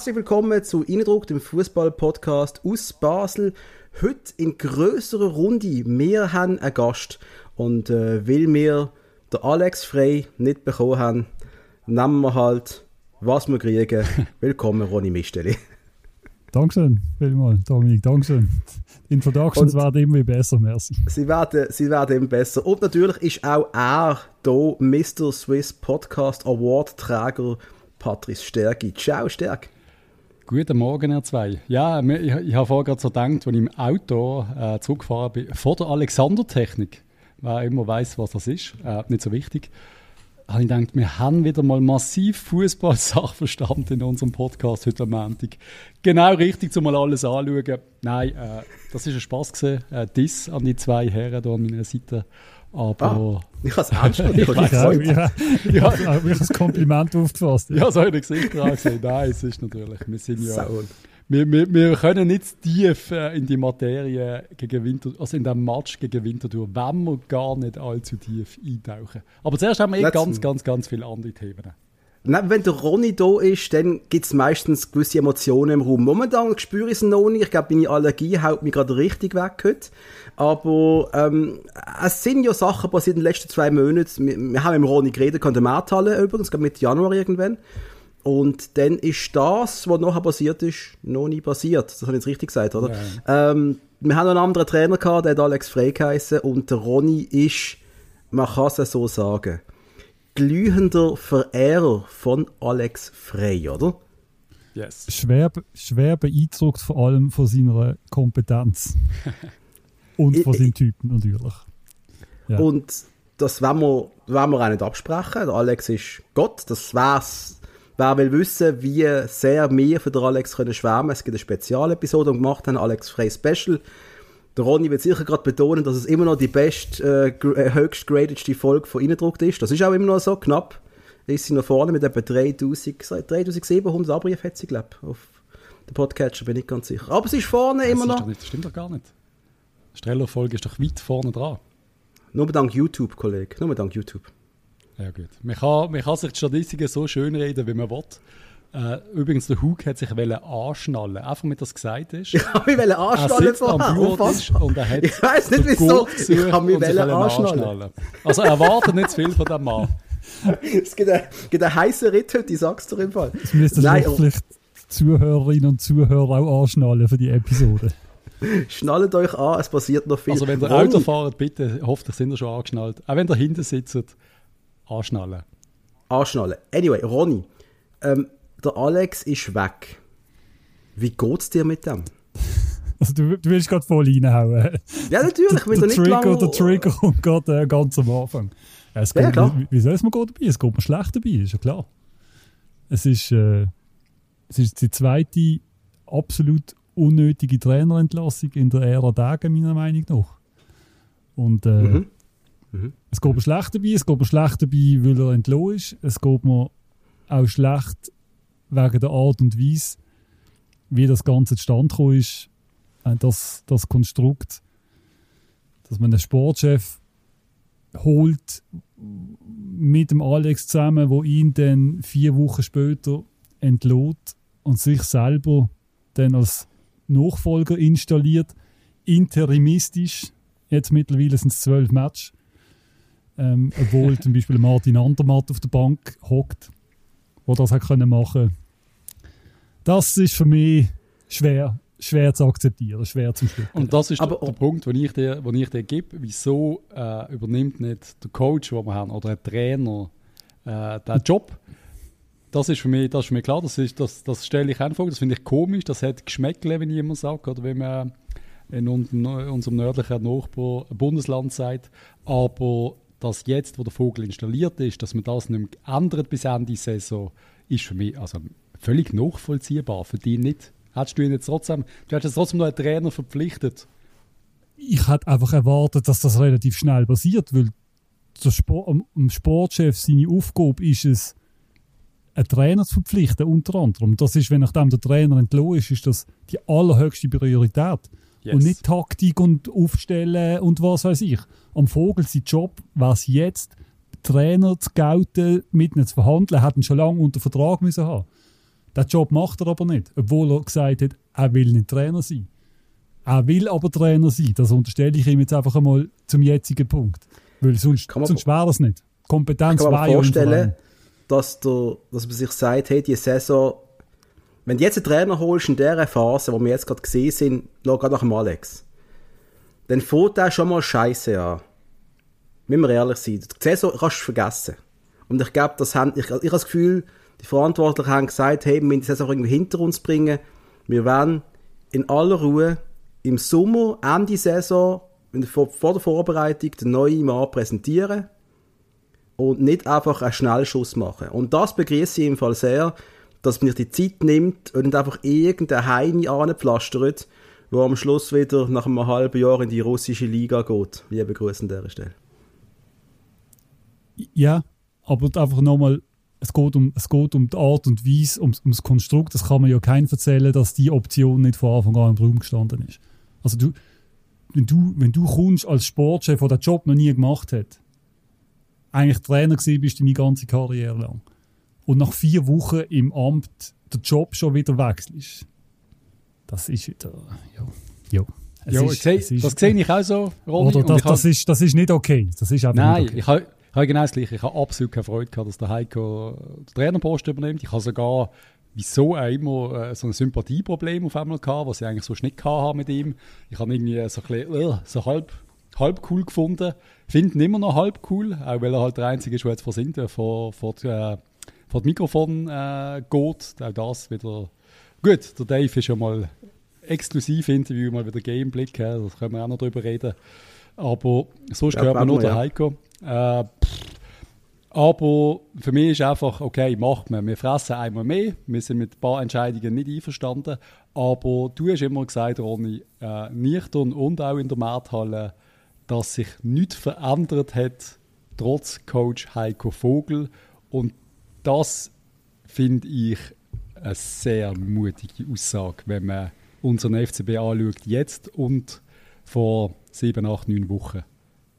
Herzlich willkommen zu Innendruck, dem Fußball-Podcast aus Basel. Heute in größerer Runde. Wir haben einen Gast. Und äh, weil wir den Alex Frey nicht bekommen haben, nehmen wir halt, was wir kriegen. Willkommen, Ronny Misteli. Dankeschön, vielmals, Dominik, Dankeschön. Introductions und werden immer besser, merci. Sie werden, sie werden immer besser. Und natürlich ist auch er hier Mr. Swiss Podcast Award Träger Patrice Stärki. Ciao, Stärk. Guten Morgen, ihr zwei. Ja, ich, ich habe vorher gerade so gedacht, als ich im Auto äh, zurückgefahren bin, vor der Alexander-Technik, wer immer weiß, was das ist, äh, nicht so wichtig, habe ich gedacht, wir haben wieder mal massiv Fußball-Sachverstand in unserem Podcast heute am Montag. Genau richtig, um mal alles anzuschauen. Nein, äh, das ist ein Spaß gewesen. Äh, Diss an die zwei Herren hier an meiner Seite. Aber. Ah, ich habe es ernst genommen. Ich habe ja, ja, ja, ein Kompliment aufgefasst. Ja, so habe ich Gesicht dran gesehen. Nein, es ist natürlich. Wir sind ja. Wir, wir, wir, können nicht tief äh, in die Materie gegen Winter, also in den Match gegen Winterthur, wenn wir gar nicht allzu tief eintauchen. Aber zuerst haben wir eh ganz, ganz, ganz viele andere Themen. Nein, wenn der Ronny da ist, dann gibt es meistens gewisse Emotionen im Raum. Momentan spüre ich es noch nicht. Ich glaube, meine Allergie haut mich gerade richtig weg heute. Aber ähm, es sind ja Sachen passiert in den letzten zwei Monaten. Wir, wir haben mit Ronny geredet, kann der Markthalle übrigens, mit Januar irgendwann. Und dann ist das, was nachher passiert ist, noch nie passiert. Das habe ich jetzt richtig gesagt, oder? Ja. Ähm, wir haben noch einen anderen Trainer gehabt, der hat Alex Frey geheißen. Und der Ronny ist, man kann es so sagen, glühender Verehrer von Alex Frey, oder? Yes. Schwer, schwer beeindruckt vor allem von seiner Kompetenz. Und von seinem Typen natürlich. Ja. Und das wollen wir, wollen wir auch nicht absprechen. Der Alex ist Gott, das wär's. Wer will wissen, wie sehr wir für den Alex können schwärmen es gibt eine Spezialepisode gemacht haben, Alex Frey Special. Der Ronny wird sicher gerade betonen, dass es immer noch die best, äh, äh höchst gradedste Folge von Innendruckt ist. Das ist auch immer noch so, knapp ist sie noch vorne mit etwa 3000, 3700 Abrufe hat sie, glaube auf dem Podcatcher, bin ich ganz sicher. Aber sie ist vorne das immer noch. Nicht, das stimmt doch gar nicht. Die Streller-Folge ist doch weit vorne dran. Nur dank YouTube, Kollege. Nur dank YouTube. Ja gut. Man kann, man kann sich die Statistiken so schön reden, wie man will. Äh, übrigens, der Hug hat sich anschnallen einfach mit das gesagt ist. Ich habe mich anschnallen er vorher. und er hat Ich weiß nicht wieso. Ich habe mich anschnallen. anschnallen. Also erwartet nicht zu viel von diesem Mann. es gibt einen, einen heißen Ritt heute, ich sag's dir im Fall. Das müssten vielleicht Zuhörerinnen und Zuhörer auch anschnallen für die Episode. Schnallt euch an, es passiert noch viel. Also wenn ihr Auto fahrt, bitte, hoffentlich sind ihr schon angeschnallt. Auch wenn ihr hinten sitzt, anschnallen. Anschnallen. Anyway, Ronny, ähm, der Alex ist weg. Wie geht's dir mit dem? Also du, du willst gerade voll reinhauen. Ja, natürlich. Der, der, nicht Trigger, lang... der Trigger kommt gerade äh, ganz am Anfang. Ja, es ja, klar. Wie, wie soll es mir dabei? Es geht mir schlecht dabei, ist ja klar. Es ist, äh, es ist die zweite absolut unnötige Trainerentlassung in der Ära Dagen, meiner Meinung nach. Und äh, mhm. Mhm. es geht mir schlecht dabei, es geht mir schlecht dabei, weil er entlohnt ist. Es geht mir auch schlecht wegen der Art und Weise, wie das Ganze zustande gekommen ist. Äh, das, das Konstrukt, dass man einen Sportchef holt mit dem Alex zusammen, wo ihn dann vier Wochen später entlohnt und sich selber dann als Nachfolger installiert, interimistisch. Jetzt mittlerweile sind es zwölf Matches. Ähm, obwohl zum Beispiel Martin Andermatt auf der Bank hockt, wo das hat können machen. Das ist für mich schwer, schwer zu akzeptieren, schwer zu Schlucken. Und das ist Aber, der, der Punkt, den ich dir, den ich dir gebe. Wieso äh, übernimmt nicht der Coach, den wir haben, oder ein Trainer äh, den Job? Das ist für mich, das ist für mich klar, das, ist, das, das stelle ich einfach, das finde ich komisch, das hat Geschmäckle, wenn jemand sagt, oder wenn man in unserem nördlichen Nachbar Bundesland sagt, aber dass jetzt, wo der Vogel installiert ist, dass man das nicht mehr ändert bis Ende der Saison, ist für mich also völlig nachvollziehbar. Für die nicht. Hättest du ihn jetzt trotzdem, du hättest trotzdem noch einen Trainer verpflichtet? Ich hätte einfach erwartet, dass das relativ schnell passiert, weil der Sport, dem Sportchef seine Aufgabe ist es, einen Trainer zu verpflichten, unter anderem. Das ist, wenn nachdem der Trainer entlohnt ist, ist das die allerhöchste Priorität. Yes. Und nicht Taktik und Aufstellen und was weiß ich. Am Vogel sein Job war es jetzt, Trainer zu gelten, mit ihnen zu verhandeln, hätten schon lange unter Vertrag müssen haben. Den Job macht er aber nicht, obwohl er gesagt hat, er will nicht Trainer sein. Er will aber Trainer sein. Das unterstelle ich ihm jetzt einfach einmal zum jetzigen Punkt. Weil sonst, sonst wäre es nicht. Kompetenz war ja vorstellen, dass, der, dass man sich sagt, hey, die Saison, wenn du jetzt einen Trainer holst in dieser Phase, wo wir jetzt gerade gesehen sind, gerade nach dem Alex, dann fährt der schon mal Scheiße an. Müssen wir ehrlich sein. Die Saison kannst du vergessen. Und ich glaube, das haben, ich, ich habe das Gefühl, die Verantwortlichen haben gesagt, hey, wir müssen die Saison irgendwie hinter uns bringen. Wir werden in aller Ruhe im Sommer, Ende Saison, vor, vor der Vorbereitung, den neuen Mann präsentieren und nicht einfach einen Schnellschuss machen. Und das begrüße ich im Fall sehr, dass man sich die Zeit nimmt und nicht einfach irgendeine Heine anpflastert, wo am Schluss wieder nach einem halben Jahr in die russische Liga geht. Liebe Grüße an dieser Stelle. Ja, aber einfach nochmal, es geht, um, es geht um die Art und Weise, um, um das Konstrukt. Das kann man ja keinem erzählen, dass die Option nicht von Anfang an im Raum gestanden ist. Also du, wenn du, wenn du kommst als Sportchef, der den Job noch nie gemacht hat, eigentlich Trainer gewesen bist deine ganze Karriere lang, und nach vier Wochen im Amt den Job schon wieder wechselst, das ist wieder, ja, ja. ja, ist, seh, ist, das sehe ich auch so, Ronny. Oder das, das, ist, das ist nicht okay. Das ist Nein, okay. Ich habe genau das Gleiche. Ich habe absolut keine Freude gehabt, dass der Heiko den Trainerpost übernimmt. Ich habe sogar, wieso auch immer, äh, so ein Sympathieproblem auf einmal gehabt, was ich eigentlich so nicht hatte mit ihm. Ich habe irgendwie so ein bisschen, uh, so halb, halb cool gefunden. Finde ihn immer noch halb cool, auch weil er halt der Einzige ist, der jetzt vor, sind, äh, vor, vor, äh, vor das Mikrofon äh, geht. Auch das wieder. Gut, der Dave ist ja mal exklusiv Interview, mal wieder Gameblick, da können wir auch noch drüber reden. Aber sonst ja, gehört man nur ja. der Heiko. Äh, aber für mich ist einfach, okay, macht man. Wir fressen einmal mehr. Wir sind mit ein paar Entscheidungen nicht einverstanden. Aber du hast immer gesagt, Ronny, äh, nüchtern und auch in der Markthalle, dass sich nichts verändert hat, trotz Coach Heiko Vogel. Und das finde ich eine sehr mutige Aussage, wenn man unseren FCB anschaut, jetzt und vor sieben, acht, neun Wochen.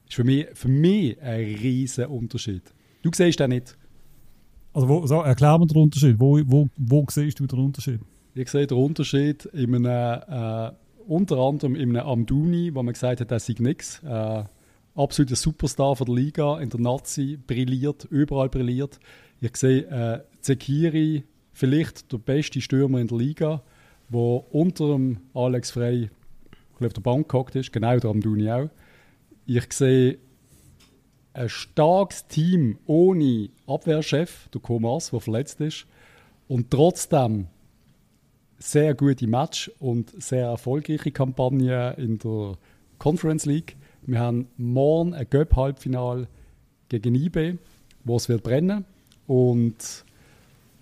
Das ist für mich, für mich ein riesiger Unterschied. Du siehst den nicht. Also wo, so, erklär mir den Unterschied. Wo, wo, wo siehst du den Unterschied? Ich sehe den Unterschied in einem, äh, unter anderem in einem Amduni, wo man gesagt hat, der sei nichts. Äh, absoluter Superstar von der Liga, in der Nazi, brilliert, überall brilliert. Ich sehe äh, Zekiri, vielleicht der beste Stürmer in der Liga, der unter dem Alex Frey auf der Bank gehockt ist, genau der Amduni auch. Ich sehe ein starkes Team ohne Abwehrchef, der Komas, der verletzt ist, und trotzdem sehr gute Match und sehr erfolgreiche Kampagne in der Conference League. Wir haben morgen ein Göpp-Halbfinal gegen IB, wo es wird brennen und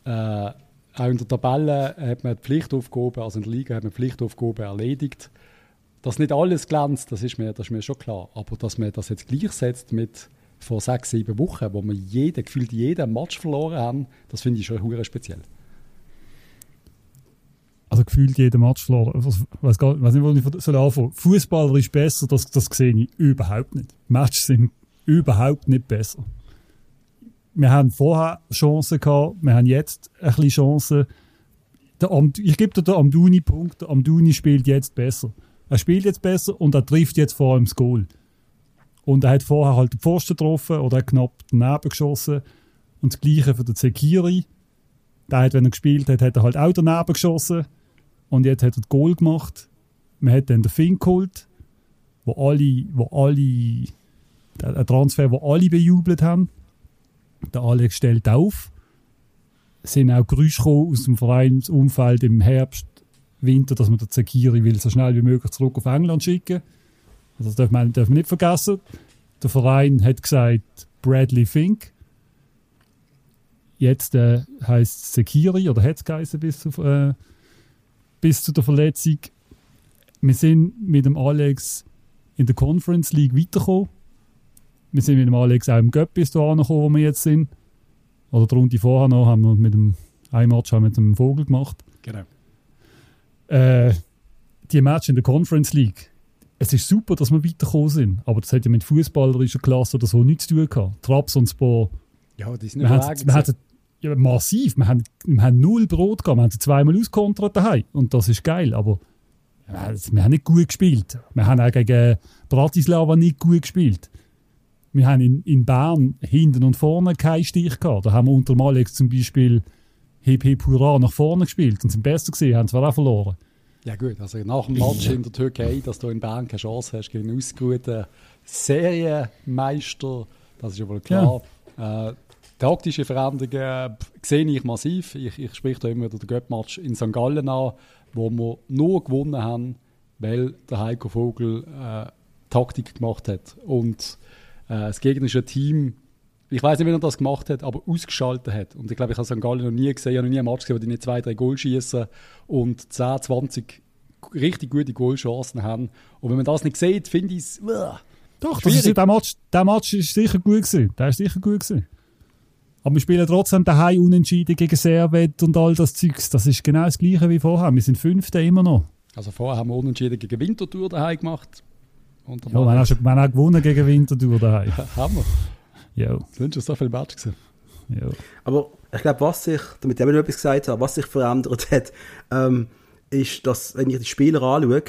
äh, auch in der Tabelle hat man die Pflichtaufgabe, also in der Liga hat man die Pflichtaufgabe erledigt. Dass nicht alles glänzt, das ist mir, das ist mir schon klar. Aber dass man das jetzt gleichsetzt mit vor sechs, sieben Wochen, wo wir jeden, gefühlt jeden Match verloren haben, das finde ich schon hure speziell. Also gefühlt jeden Match verloren. Ich weiß, nicht, wo ich anfangen Fußballer ist besser, das, das sehe ich überhaupt nicht. Matches sind überhaupt nicht besser. Wir haben vorher Chancen gehabt, wir haben jetzt ein bisschen Chancen. Der Am ich gebe dir den Amduni Punkt, der Amduni spielt jetzt besser. Er spielt jetzt besser und er trifft jetzt vor allem das Goal. Und er hat vorher halt den Pfosten getroffen oder knapp daneben geschossen. Und das Gleiche für den Zekiri. Der hat, wenn er gespielt hat, hat er halt auch daneben geschossen. Und jetzt hat er das Goal gemacht. Man hat dann den Fink geholt, wo alle, wo alle, ein Transfer, wo alle bejubelt haben. Der Alex stellt auf. Es sind auch Geräusche aus dem Vereinsumfeld im Herbst, Winter, dass man den Zekiri will so schnell wie möglich zurück auf England schicken will. Das darf man, darf man nicht vergessen. Der Verein hat gesagt Bradley Fink. Jetzt äh, heißt Sekiri oder hat es bis, zu, äh, bis zu der Verletzung. Wir sind mit dem Alex in der Conference League weitergekommen. Wir sind mit dem Alex auch im Göpp bis dahin gekommen, wo wir jetzt sind. Oder die Runde vorher noch haben wir mit dem ein Match haben wir mit dem Vogel gemacht. Genau. Äh, die Match in der Conference League es ist super, dass wir weitergekommen sind, aber das hat ja mit fußballerischer Klasse oder so nichts zu tun gehabt. Trabzonspor. Ja, die sind hatten, ja, massiv. Wir haben, wir haben null Brot gehabt. Wir haben sie zweimal auskontert daheim. Und das ist geil. Aber wir haben nicht gut gespielt. Wir haben auch gegen Bratislava nicht gut gespielt. Wir haben in, in Bern hinten und vorne keinen Stich gehabt. Da haben wir unter Malex zum Beispiel Hip Hip Hurra nach vorne gespielt und sind besser gesehen, haben zwar auch verloren. Ja gut, also nach dem Match in der Türkei, dass du in Bern keine Chance hast gegen einen ausgeruhten Serienmeister, das ist ja wohl klar. Ja. Äh, taktische Veränderungen sehe ich massiv. Ich, ich spreche da immer wieder den Göpp-Match in St. Gallen an, wo wir nur gewonnen haben, weil der Heiko Vogel äh, Taktik gemacht hat. Und äh, das gegnerische Team ich weiß nicht, wie er das gemacht hat, aber ausgeschaltet hat. Und ich glaube, ich habe St. Gallen noch nie gesehen, ich habe noch nie einen Match gesehen, wo die nicht zwei, drei Goal schießen und 10, 20 richtig gute Goalchancen haben. Und wenn man das nicht sieht, finde ich es. Doch, das ist, der, Match, der Match ist sicher gut gewesen. Der ist sicher gut gewesen. Aber wir spielen trotzdem daheim unentschieden gegen Servet und all das Zeugs. Das ist genau das Gleiche wie vorher. Wir sind Fünfte immer noch. Also vorher haben wir unentschieden gegen Winterthur daheim gemacht. Und ja, wir haben, auch gewonnen gegen Winterthur daheim. haben wir. Ja. Sind schon so viele Matches gesehen. Ja. Aber ich glaube, was sich, damit ich noch etwas gesagt habe, was sich verändert hat, ähm, ist, dass, wenn ich die Spieler anschaue,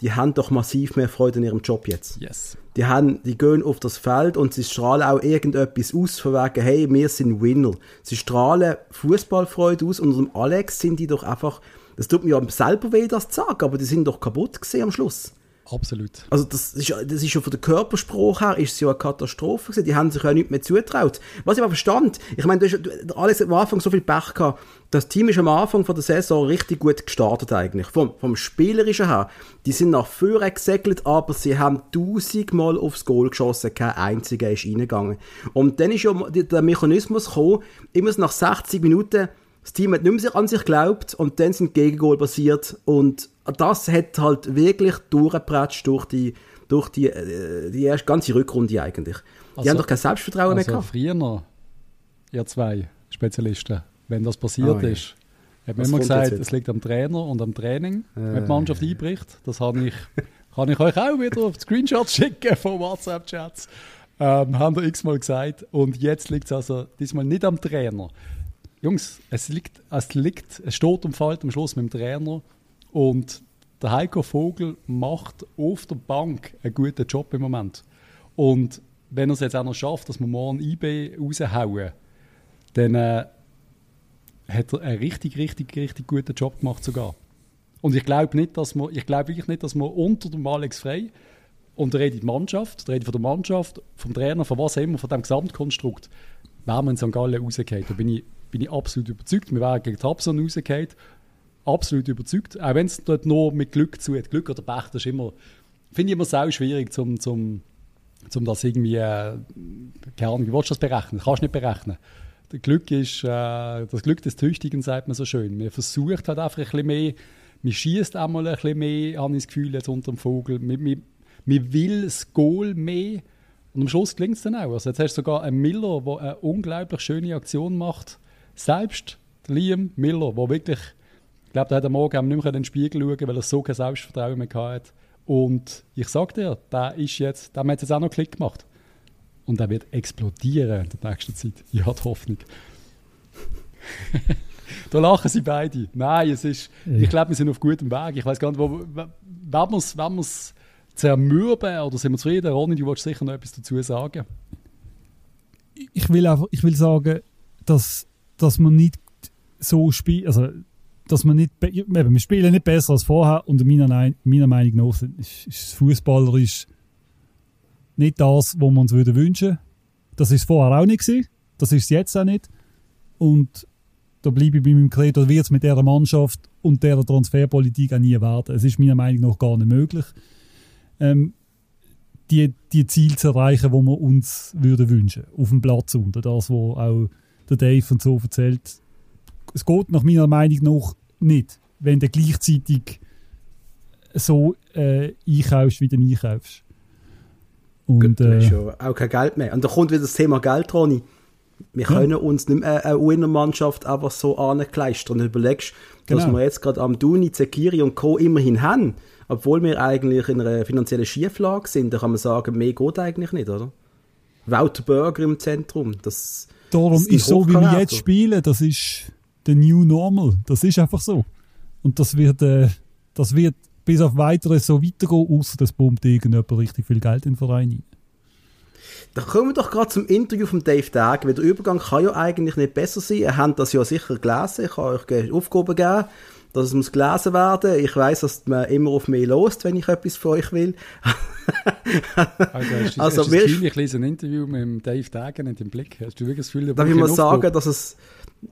die haben doch massiv mehr Freude in ihrem Job jetzt. Yes. Die, haben, die gehen auf das Feld und sie strahlen auch irgendetwas aus, von wegen, hey, wir sind Winner. Sie strahlen Fußballfreude aus und unter dem Alex sind die doch einfach, das tut mir ja selber weh, das zu sagen, aber die sind doch kaputt gesehen am Schluss. Absolut. Also das ist, das ist ja von der Körperspruch her ist es ja eine Katastrophe gewesen. Die haben sich ja nicht mehr zutraut. Was ich aber verstand, ich meine, du hast alles am Anfang so viel Pech gehabt. Das Team ist am Anfang von der Saison richtig gut gestartet eigentlich. Vom, vom Spielerischen her. Die sind nach vorne gesegelt, aber sie haben tausendmal aufs Goal geschossen. Kein einziger ist reingegangen. Und dann ist ja der Mechanismus gekommen, immer nach 60 Minuten das Team hat nicht mehr an sich geglaubt und dann sind Gegengol passiert und das hat halt wirklich durchgepratscht durch die, durch die, äh, die erste ganze Rückrunde eigentlich. Die also, haben doch kein Selbstvertrauen also mehr gehabt. früher noch, ihr zwei Spezialisten, wenn das passiert oh, ja. ist, hat man immer gesagt, es liegt am Trainer und am Training, äh, wenn die Mannschaft einbricht. Das habe ich, kann ich euch auch wieder auf Screenshots schicken von WhatsApp-Chats. Ähm, haben wir x-mal gesagt. Und jetzt liegt es also diesmal nicht am Trainer. Jungs, es liegt, es liegt, es steht und fällt am Schluss mit dem Trainer und der Heiko Vogel macht auf der Bank einen guten Job im Moment. Und wenn er es jetzt auch noch schafft, dass wir morgen IB raushauen, dann äh, hat er einen richtig, richtig, richtig guten Job gemacht sogar. Und ich glaube nicht, dass wir, ich glaube wirklich nicht, dass wir unter dem Alex Frey und da rede die Mannschaft, da rede von der Mannschaft, vom Trainer, von was immer, von dem Gesamtkonstrukt, wären wir in St. Gallen rausgehen. Da bin ich bin ich absolut überzeugt. Wir wären gegen Trabzon rausgefallen. Absolut überzeugt. Auch wenn es dort nur mit Glück zu hat. Glück oder Pech, das ist immer, finde ich immer sehr schwierig, zum, zum, zum das irgendwie, äh, keine Ahnung, wie willst du das berechnen? Kannst du nicht berechnen. Das Glück ist, äh, das Glück des Tüchtigen, sagt man so schön. Man versucht halt einfach ein bisschen mehr, man schießt auch mal ein bisschen mehr, habe ich das Gefühl, jetzt unter dem Vogel. Man, man, man will das Goal mehr. Und am Schluss gelingt es dann auch. Also jetzt hast du sogar einen Miller, der eine unglaublich schöne Aktion macht selbst Liam Miller, der wirklich, ich glaube, der hat am Morgen nicht mehr in den Spiegel schauen weil er so kein Selbstvertrauen mehr hatte. Und ich sage dir, der ist jetzt, der hat jetzt auch noch Klick gemacht. Und er wird explodieren in der nächsten Zeit. Ich habe Hoffnung. da lachen sie beide. Nein, es ist, ja. ich glaube, wir sind auf gutem Weg. Ich weiß gar nicht, wo, wenn wir es wenn zermürben oder sind wir zufrieden? Ronny, du wolltest sicher noch etwas dazu sagen. Ich will, einfach, ich will sagen, dass dass man nicht so spielt, also dass man nicht, eben, wir spielen nicht besser als vorher und meiner, meiner Meinung nach ist, ist Fußballer ist nicht das, was wir uns würden wünschen. Das ist vorher auch nicht gewesen. Das ist jetzt auch nicht. Und da bleibe ich bei meinem Credo, wird es mit dieser Mannschaft und dieser Transferpolitik auch nie werden. Es ist meiner Meinung nach gar nicht möglich, ähm, die, die Ziele zu erreichen, die wir uns würden wünschen. Auf dem Platz unter. Das, was auch der Dave und so erzählt. Es geht nach meiner Meinung nach nicht, wenn du gleichzeitig so äh, einkaufst, wie du einkaufst. Und, Gut, äh, schon auch kein Geld mehr. Und da kommt wieder das Thema Geld, Ronny. Wir ja. können uns nicht mehr eine Winner-Mannschaft einfach so ankleistern. Und überlegst, dass genau. wir jetzt gerade am Duni, Zekiri und Co. immerhin haben, obwohl wir eigentlich in einer finanziellen Schieflage sind, da kann man sagen, mehr geht eigentlich nicht, oder? Wouter Burger im Zentrum, das Darum ist, ist so, wie wir jetzt spielen, das ist the new normal. Das ist einfach so. Und das wird, äh, das wird bis auf weiteres so weitergehen, außer das pumpt irgendjemand richtig viel Geld in den Verein rein. Da kommen wir doch gerade zum Interview von Dave Dag, weil der Übergang kann ja eigentlich nicht besser sein. Ihr habt das ja sicher gelesen, ich kann euch Aufgaben geben, dass es muss gelesen werden. Ich weiß, dass man immer auf mich lost, wenn ich etwas von euch will. also, hast du, also, hast du ich lese ein Interview mit Dave Dag nicht im Blick? Hast du wirklich das Gefühl, Darf ich mal sagen, dass es,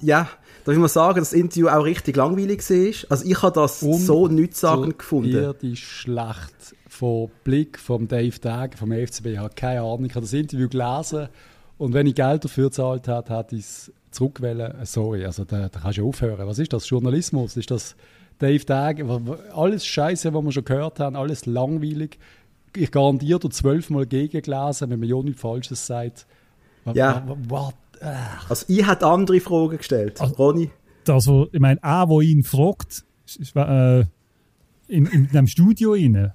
ja, darf ich mal sagen, dass das Interview auch richtig langweilig war? Also ich habe das Und so nichtssagend gefunden. die schlecht vom Blick von Dave Dag vom FCB. Ich habe keine Ahnung. Ich habe das Interview gelesen und wenn ich Geld dafür gezahlt habe, hätte ich es zurückwählen. Sorry, also da, da kannst du aufhören. Was ist das? Journalismus? Ist das Dave Dag? Alles Scheiße, was wir schon gehört haben, alles langweilig. Ich garantiere dir zwölfmal gegengelesen, wenn man ja nichts Falsches sagt. Ja. What? Also ich hätte andere Fragen gestellt. Also, Ronny? Also, ich meine, auch, wo ihn fragt, ist, äh, in, in dem Studio rein,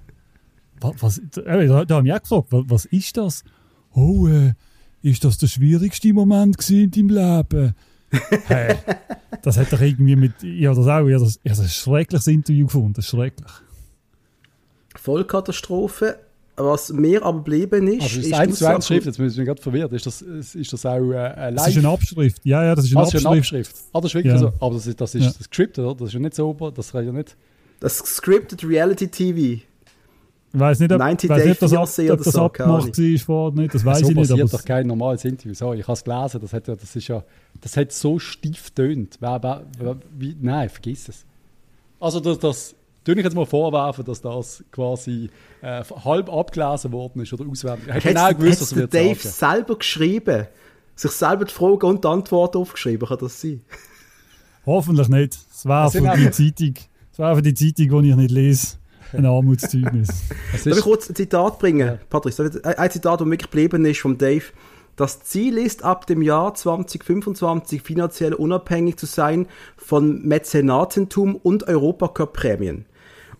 was, äh, da, da haben wir auch gefragt, was, was ist das? Oh, äh, ist das der schwierigste Moment in deinem Leben? hey, das hat doch irgendwie mit, ja, das auch, ja, das, ja, das ein schreckliches Interview gefunden, schrecklich. Vollkatastrophe. Was mir aber geblieben ist. Also, das ist 1 zu 1 Schrift, jetzt bin ich gerade verwirrt. Ist das, ist das auch äh, live? Das ist eine Abschrift. Ja, ja, das ist eine, ah, Abschrift. Eine Abschrift. Ah, das ist wirklich ja. so. Aber das ist, das ist ja. das Skript, oder? Das ist ja nicht sauber. Das kann ja nicht. Das Scripted Reality TV. Ich weiß nicht, ob, 90 weiß nicht, ob das, ab, ob das so, abgemacht war nicht. Das weiß so ich nicht. Das passiert doch kein normales Interview. So, ich habe es gelesen. Das hat, das, ist ja, das hat so stief tönt. Nein, vergiss es. Also das, das tue ich jetzt mal vorwerfen, dass das quasi äh, halb abgelesen worden ist oder auswendig. Ich genau gewusst, was wird Dave sagen. selber geschrieben? Sich selber die Fragen und die Antworten aufgeschrieben, kann das sein? Hoffentlich nicht. Es war für die Zeitung, es war für die Zeitung, die ich nicht lese ein Armutszeugnis. Darf ich kurz ein Zitat bringen, ja. Patrick? Ein Zitat, das wirklich geblieben ist vom Dave. Das Ziel ist, ab dem Jahr 2025 finanziell unabhängig zu sein von Mäzenatentum und Europacup-Prämien.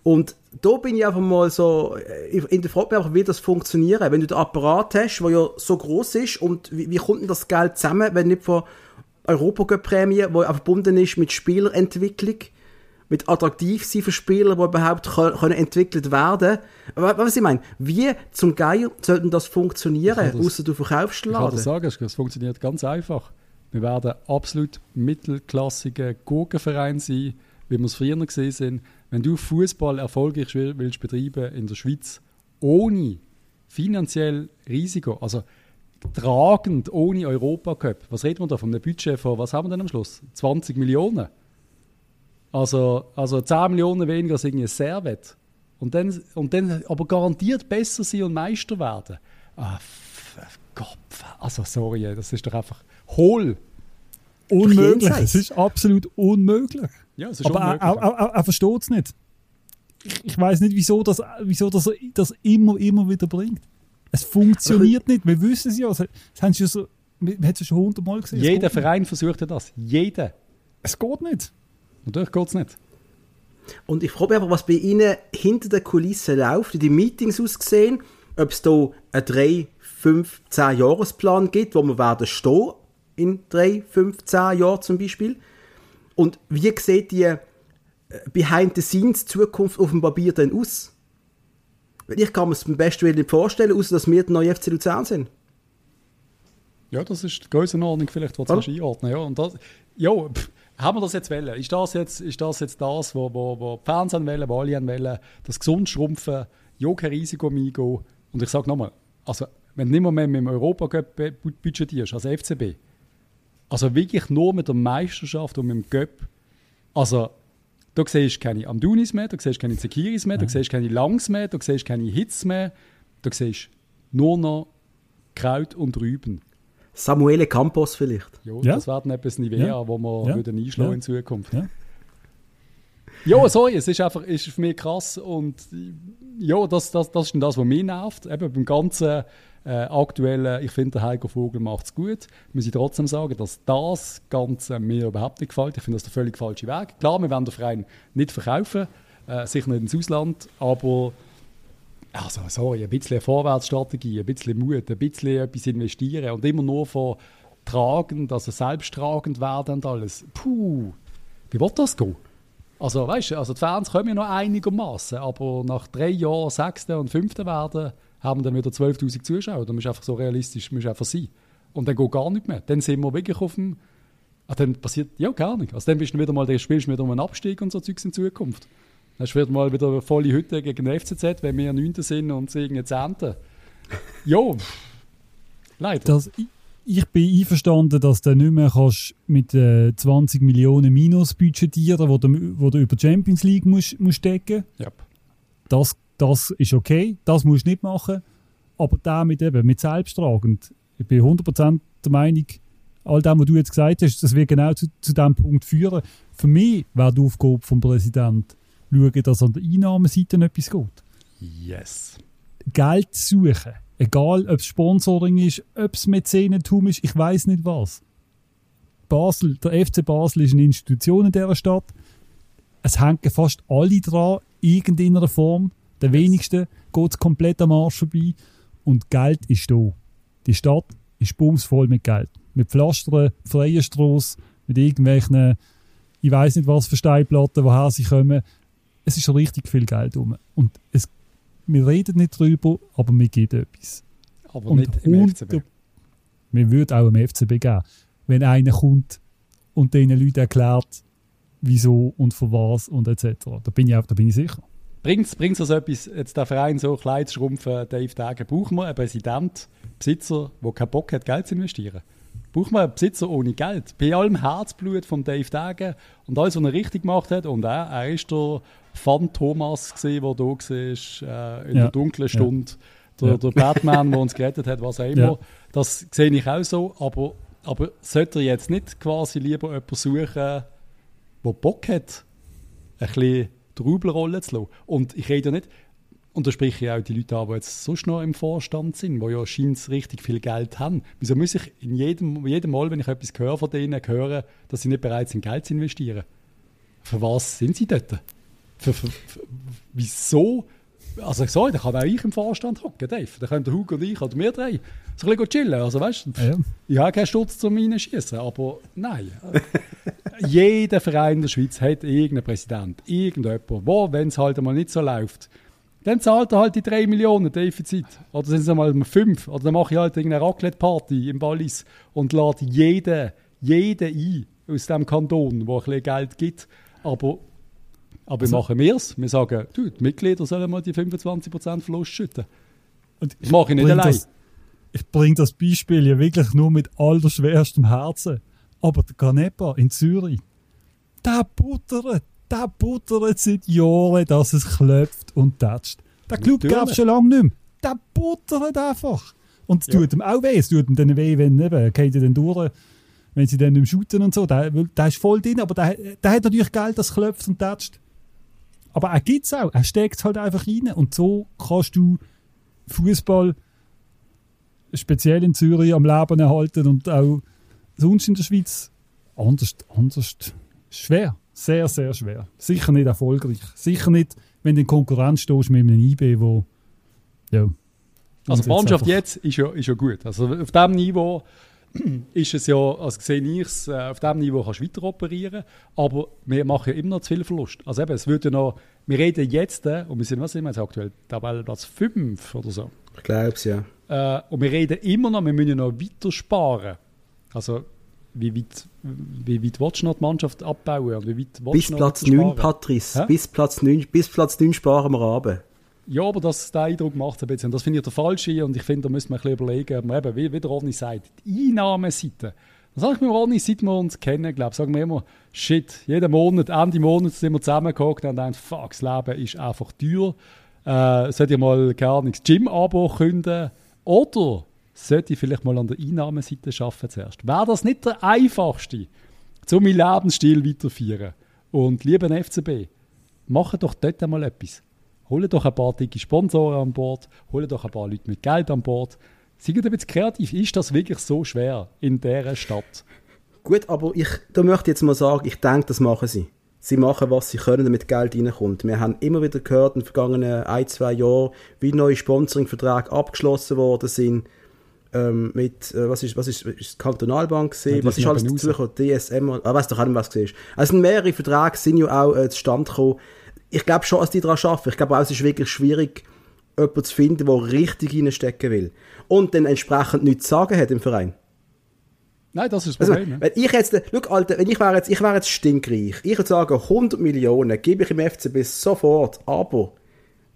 Und da bin ich einfach mal so, in der Frage einfach, wie das funktioniert. Wenn du den Apparat hast, der ja so groß ist, und wie, wie kommt denn das Geld zusammen, wenn nicht von Europacup-Prämie, die verbunden ist mit Spielerentwicklung, mit attraktiv sein für Spieler, die überhaupt können entwickelt werden können. Was ich meine, wie zum Geier sollte das funktionieren, außer du verkaufst den Laden? Ich kann das sagen, es funktioniert ganz einfach. Wir werden absolut mittelklassige Gurkenverein sein, wie wir es früher gesehen sind. Wenn du Fußball erfolgreich willst betreiben in der Schweiz, ohne finanziell Risiko, also tragend ohne Europacup, was reden wir da von einem Budget von, was haben wir denn am Schluss? 20 Millionen? Also, also 10 Millionen weniger als irgendwie ein Servet. Und dann, und dann aber garantiert besser sein und Meister werden. Ah, Gott, also sorry, das ist doch einfach hohl. Unmöglich. Es ist absolut unmöglich. Ja, es ist aber unmöglich. Er, er, er, er versteht es nicht. Ich, ich weiß nicht, wieso das, wieso das, das immer, immer wieder bringt. Es funktioniert nicht. Wir wissen es ja. Das haben Sie so, wir haben es schon hundertmal gesehen. Jeder Verein versucht das. Jeder. Es geht nicht. Natürlich geht es nicht. Und ich frage mich einfach, was bei Ihnen hinter der Kulisse läuft, wie die Meetings aussehen, ob es da einen 3, 5, 10 Jahresplan gibt, wo wir werden stehen in 3, 5, 10 Jahren zum Beispiel. Und wie sieht die äh, Behind-the-Scenes-Zukunft auf dem Papier denn aus? Ich kann mir es beim besten Willen nicht vorstellen, außer dass wir der neue FC Luzern sind. Ja, das ist die Größenordnung vielleicht, die du einordnen ja, und das, ja, pff, haben wir das jetzt wollen? Ist das jetzt, ist das, jetzt das, wo, wo, wo die Fans wollen, wo alle wollen, das gesund schrumpfen, ja kein Risiko eingehen? Und ich sage nochmal, also, wenn du nicht mehr mit dem Europacup budgetierst, als FCB, also wirklich nur mit der Meisterschaft und mit dem Göpp, also da siehst du keine Amdunis mehr, da siehst du keine Zekiris mehr, da siehst du keine Langs mehr, da siehst du keine Hits mehr, da siehst du nur noch Kraut und Rüben. Samuele Campos vielleicht. Jo, ja, das wäre dann etwas Nivea, ja. wo wir ja. würden einschlagen ja. in Zukunft. Ja. Ja, sorry, es ist einfach ist für mich krass und ja, das, das, das ist das, was mich nervt. Eben beim ganzen äh, aktuellen, ich finde, der Heiko Vogel macht es gut. Muss ich trotzdem sagen, dass das Ganze mir überhaupt nicht gefällt. Ich finde das der völlig falsche Weg. Klar, wir werden den Verein nicht verkaufen, äh, sicher nicht ins Ausland, aber also sorry, ein bisschen Vorwärtsstrategie, ein bisschen Mut, ein bisschen etwas investieren und immer nur von tragend, also selbsttragend werden und alles. Puh, wie wird das gehen? Also, weißt du, also die Fans kommen ja noch einigermaßen, aber nach drei Jahren Sechster und Fünfter werden, haben wir dann wieder 12.000 Zuschauer. Da musst du einfach so realistisch musst einfach sein. Und dann geht gar nicht mehr. Dann sind wir wirklich auf dem. Ah, dann passiert ja gar nicht. Also dann bist du wieder mal, dann spielst du wieder um einen Abstieg und so Zeugs in Zukunft. Dann wird mal wieder volle Hütte gegen den FCZ, wenn wir Neunter sind und sie irgendwie Zehnte. Jo, leider. Das, ich bin einverstanden, dass du nicht mehr kannst mit äh, 20 Millionen Minus budgetieren wo du, wo du über die Champions League musst, musst decken Yep. das, das ist okay, das musst du nicht machen. Aber damit eben, mit selbsttragend, ich bin 100% der Meinung, all dem, was du jetzt gesagt hast, das wird genau zu, zu diesem Punkt führen. Für mich wäre die Aufgabe vom Präsidenten, schauen, dass an der Einnahmeseite etwas geht. Yes. Geld suchen. Egal, ob es Sponsoring ist, ob es Mäzenentum ist, ich weiß nicht was. Basel, der FC Basel ist eine Institution in dieser Stadt. Es hängen fast alle dran, irgendeiner Form. Der wenigste geht es komplett am Arsch vorbei. Und Geld ist da. Die Stadt ist bumsvoll mit Geld. Mit Pflastern, freien Strasse, mit irgendwelchen, ich weiß nicht was für Steinplatten, woher sie kommen. Es ist richtig viel Geld rum. Und es, wir reden nicht drüber, aber wir geben etwas. Aber Und nicht im FCB. Wir würden auch im FCB geben, wenn einer kommt und den Leuten erklärt, wieso und für was und etc. Da bin ich, auch, da bin ich sicher. Bringt es also etwas, jetzt der Verein so klein zu schrumpfen, Dave Dagen, brauchen wir einen Präsident, Besitzer, der keinen Bock hat, Geld zu investieren? Brauchen wir einen Besitzer ohne Geld? Bei allem Herzblut von Dave Dagen und alles, was er richtig gemacht hat, und er, er ist der Fan Thomas gewesen, der da war, äh, in Ja. der dunklen Stunde, der, Ja. der Batman, der uns gerettet hat, was auch immer. Das sehe ich auch so, aber, aber sollte er jetzt nicht quasi lieber jemanden suchen, der Bock hat, ein bisschen die Rubelrolle zu lassen. Und ich rede ja nicht, und da spreche ich auch die Leute an, die jetzt sonst noch im Vorstand sind, die ja scheint richtig viel Geld haben. Wieso muss ich in jedem, jedem Mal, wenn ich etwas höre von denen, hören, dass sie nicht bereit sind, Geld zu investieren? Für was sind sie dort? Für, für, für, wieso? Also sorry, da kann auch ich im Vorstand hocken, Dave. Da können der Hugo und ich oder wir drei so ein bisschen chillen. Also weißt du, Ja. ich habe keinen Sturz zum Reinschießen, aber nein. Jeder Verein in der Schweiz hat irgendeinen Präsident, irgendjemand, wo, wenn es halt einmal nicht so läuft, dann zahlt er halt die 3 Millionen Defizit. Oder sind es einmal 5. Oder dann mache ich halt irgendeine Raclette-Party im Wallis und lade jeden, jeden ein aus dem Kanton, wo ein bisschen Geld gibt. Aber, aber wie machen wir es? Wir sagen, du, die Mitglieder sollen mal die 25% Verlust schütten. Und Das mache ich nicht allein. Das, ich bringe das Beispiel ja wirklich nur mit allerschwerstem Herzen. Aber der Canepa in Zürich, der buttert, der buttert seit Jahren, dass es klopft und tätscht. Der Club gab es schon lange nicht mehr. Der buttert einfach. Und es Ja. tut ihm auch weh. Es tut ihm dann weh, wenn eben, geht er dann durch, wenn sie dann im Shooten und so. Der, ist voll drin, aber der, der hat natürlich Geld, das klopft und tätscht. Aber er gibt es auch. Er steckt es halt einfach rein. Und so kannst du Fußball speziell in Zürich am Leben erhalten und auch sonst in der Schweiz anders, anders schwer. Sehr, sehr schwer. Sicher nicht erfolgreich. Sicher nicht, wenn du in Konkurrenz stehst mit einem IB, wo ja. Also die Mannschaft einfach- jetzt ist ja, ist ja gut. Also auf diesem Niveau ist es ja, also sehe ich es, äh, auf diesem Niveau kannst du weiter operieren, aber wir machen ja immer noch zu viel Verlust. Also eben, es wird ja noch, wir reden jetzt, äh, und wir sind, was sind wir jetzt aktuell, Tabellenplatz 5 oder so. Ich glaube es, ja. Äh, und wir reden immer noch, wir müssen ja noch weiter sparen. Also wie weit, wie weit willst du noch die Mannschaft abbauen? Und wie weit Bis Platz weiter 9, sparen? Patrice. Hä? Bis Platz 9, bis Platz 9 sparen wir runter. Ja, aber das, der Eindruck macht ein bisschen. Und das finde ich der falsche. Und ich finde, da müssen wir ein bisschen überlegen, ob wir eben, wie, wie der Ronny sagt, die Einnahmeseite. Das sage ich mir, Ronny, seit wir uns kennen, glaube ich, sagen wir immer, shit, jeden Monat, Ende Monat sind wir zusammengehockt und denken, fuck, das Leben ist einfach teuer. Äh, sollte ich mal, keine Ahnung, das Gym-Abo künden? Oder sollte ich vielleicht mal an der Einnahmeseite arbeiten zuerst? Wäre das nicht der einfachste, um meinen Lebensstil weiterzuführen? Und lieben FCB, macht doch dort einmal etwas. Holt doch ein paar dicke Sponsoren an Bord, holt doch ein paar Leute mit Geld an Bord. Seid ein bisschen kreativ. Ist das wirklich so schwer in dieser Stadt? Gut, aber ich, da möchte jetzt mal sagen, ich denke, das machen sie. Sie machen, was sie können, damit Geld reinkommt. Wir haben immer wieder gehört in den vergangenen ein, zwei Jahren, wie neue Sponsoringverträge abgeschlossen worden sind. Ähm, mit, äh, was ist, was ist, ist Kantonalbank gesehen, ja, was ist alles dazugekommen, DSM, ah, weiß doch auch nicht, was gesehen ist. Also mehrere Verträge sind ja auch äh, zustande gekommen. Ich glaube schon, dass die daran arbeiten. Ich glaube auch, es ist wirklich schwierig, jemanden zu finden, der richtig reinstecken will. Und dann entsprechend nichts zu sagen hat im Verein. Nein, das ist das also, Problem. Also, wenn ich jetzt, schau, Alter, wenn ich wäre jetzt, ich wäre jetzt stinkreich. Ich würde sagen, 100 Millionen gebe ich im FCB sofort, aber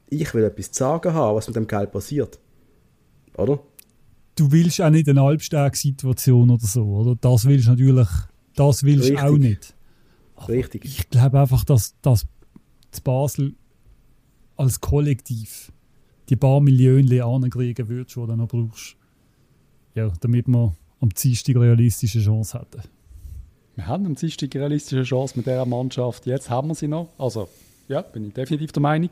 ich will etwas zu sagen haben, was mit dem Geld passiert. Oder? Du willst auch nicht eine Halbstag-Situation oder so, oder? Das willst du natürlich, das willst du auch nicht. Aber Richtig. Ich glaube einfach, dass, dass Basel als Kollektiv die paar Millionen ankriegen würdest, die du dann noch brauchst. Ja, damit wir am Dienstag realistische Chance hätten. Wir haben am Dienstag realistische Chance mit dieser Mannschaft. Jetzt haben wir sie noch. Also, ja, bin ich definitiv der Meinung.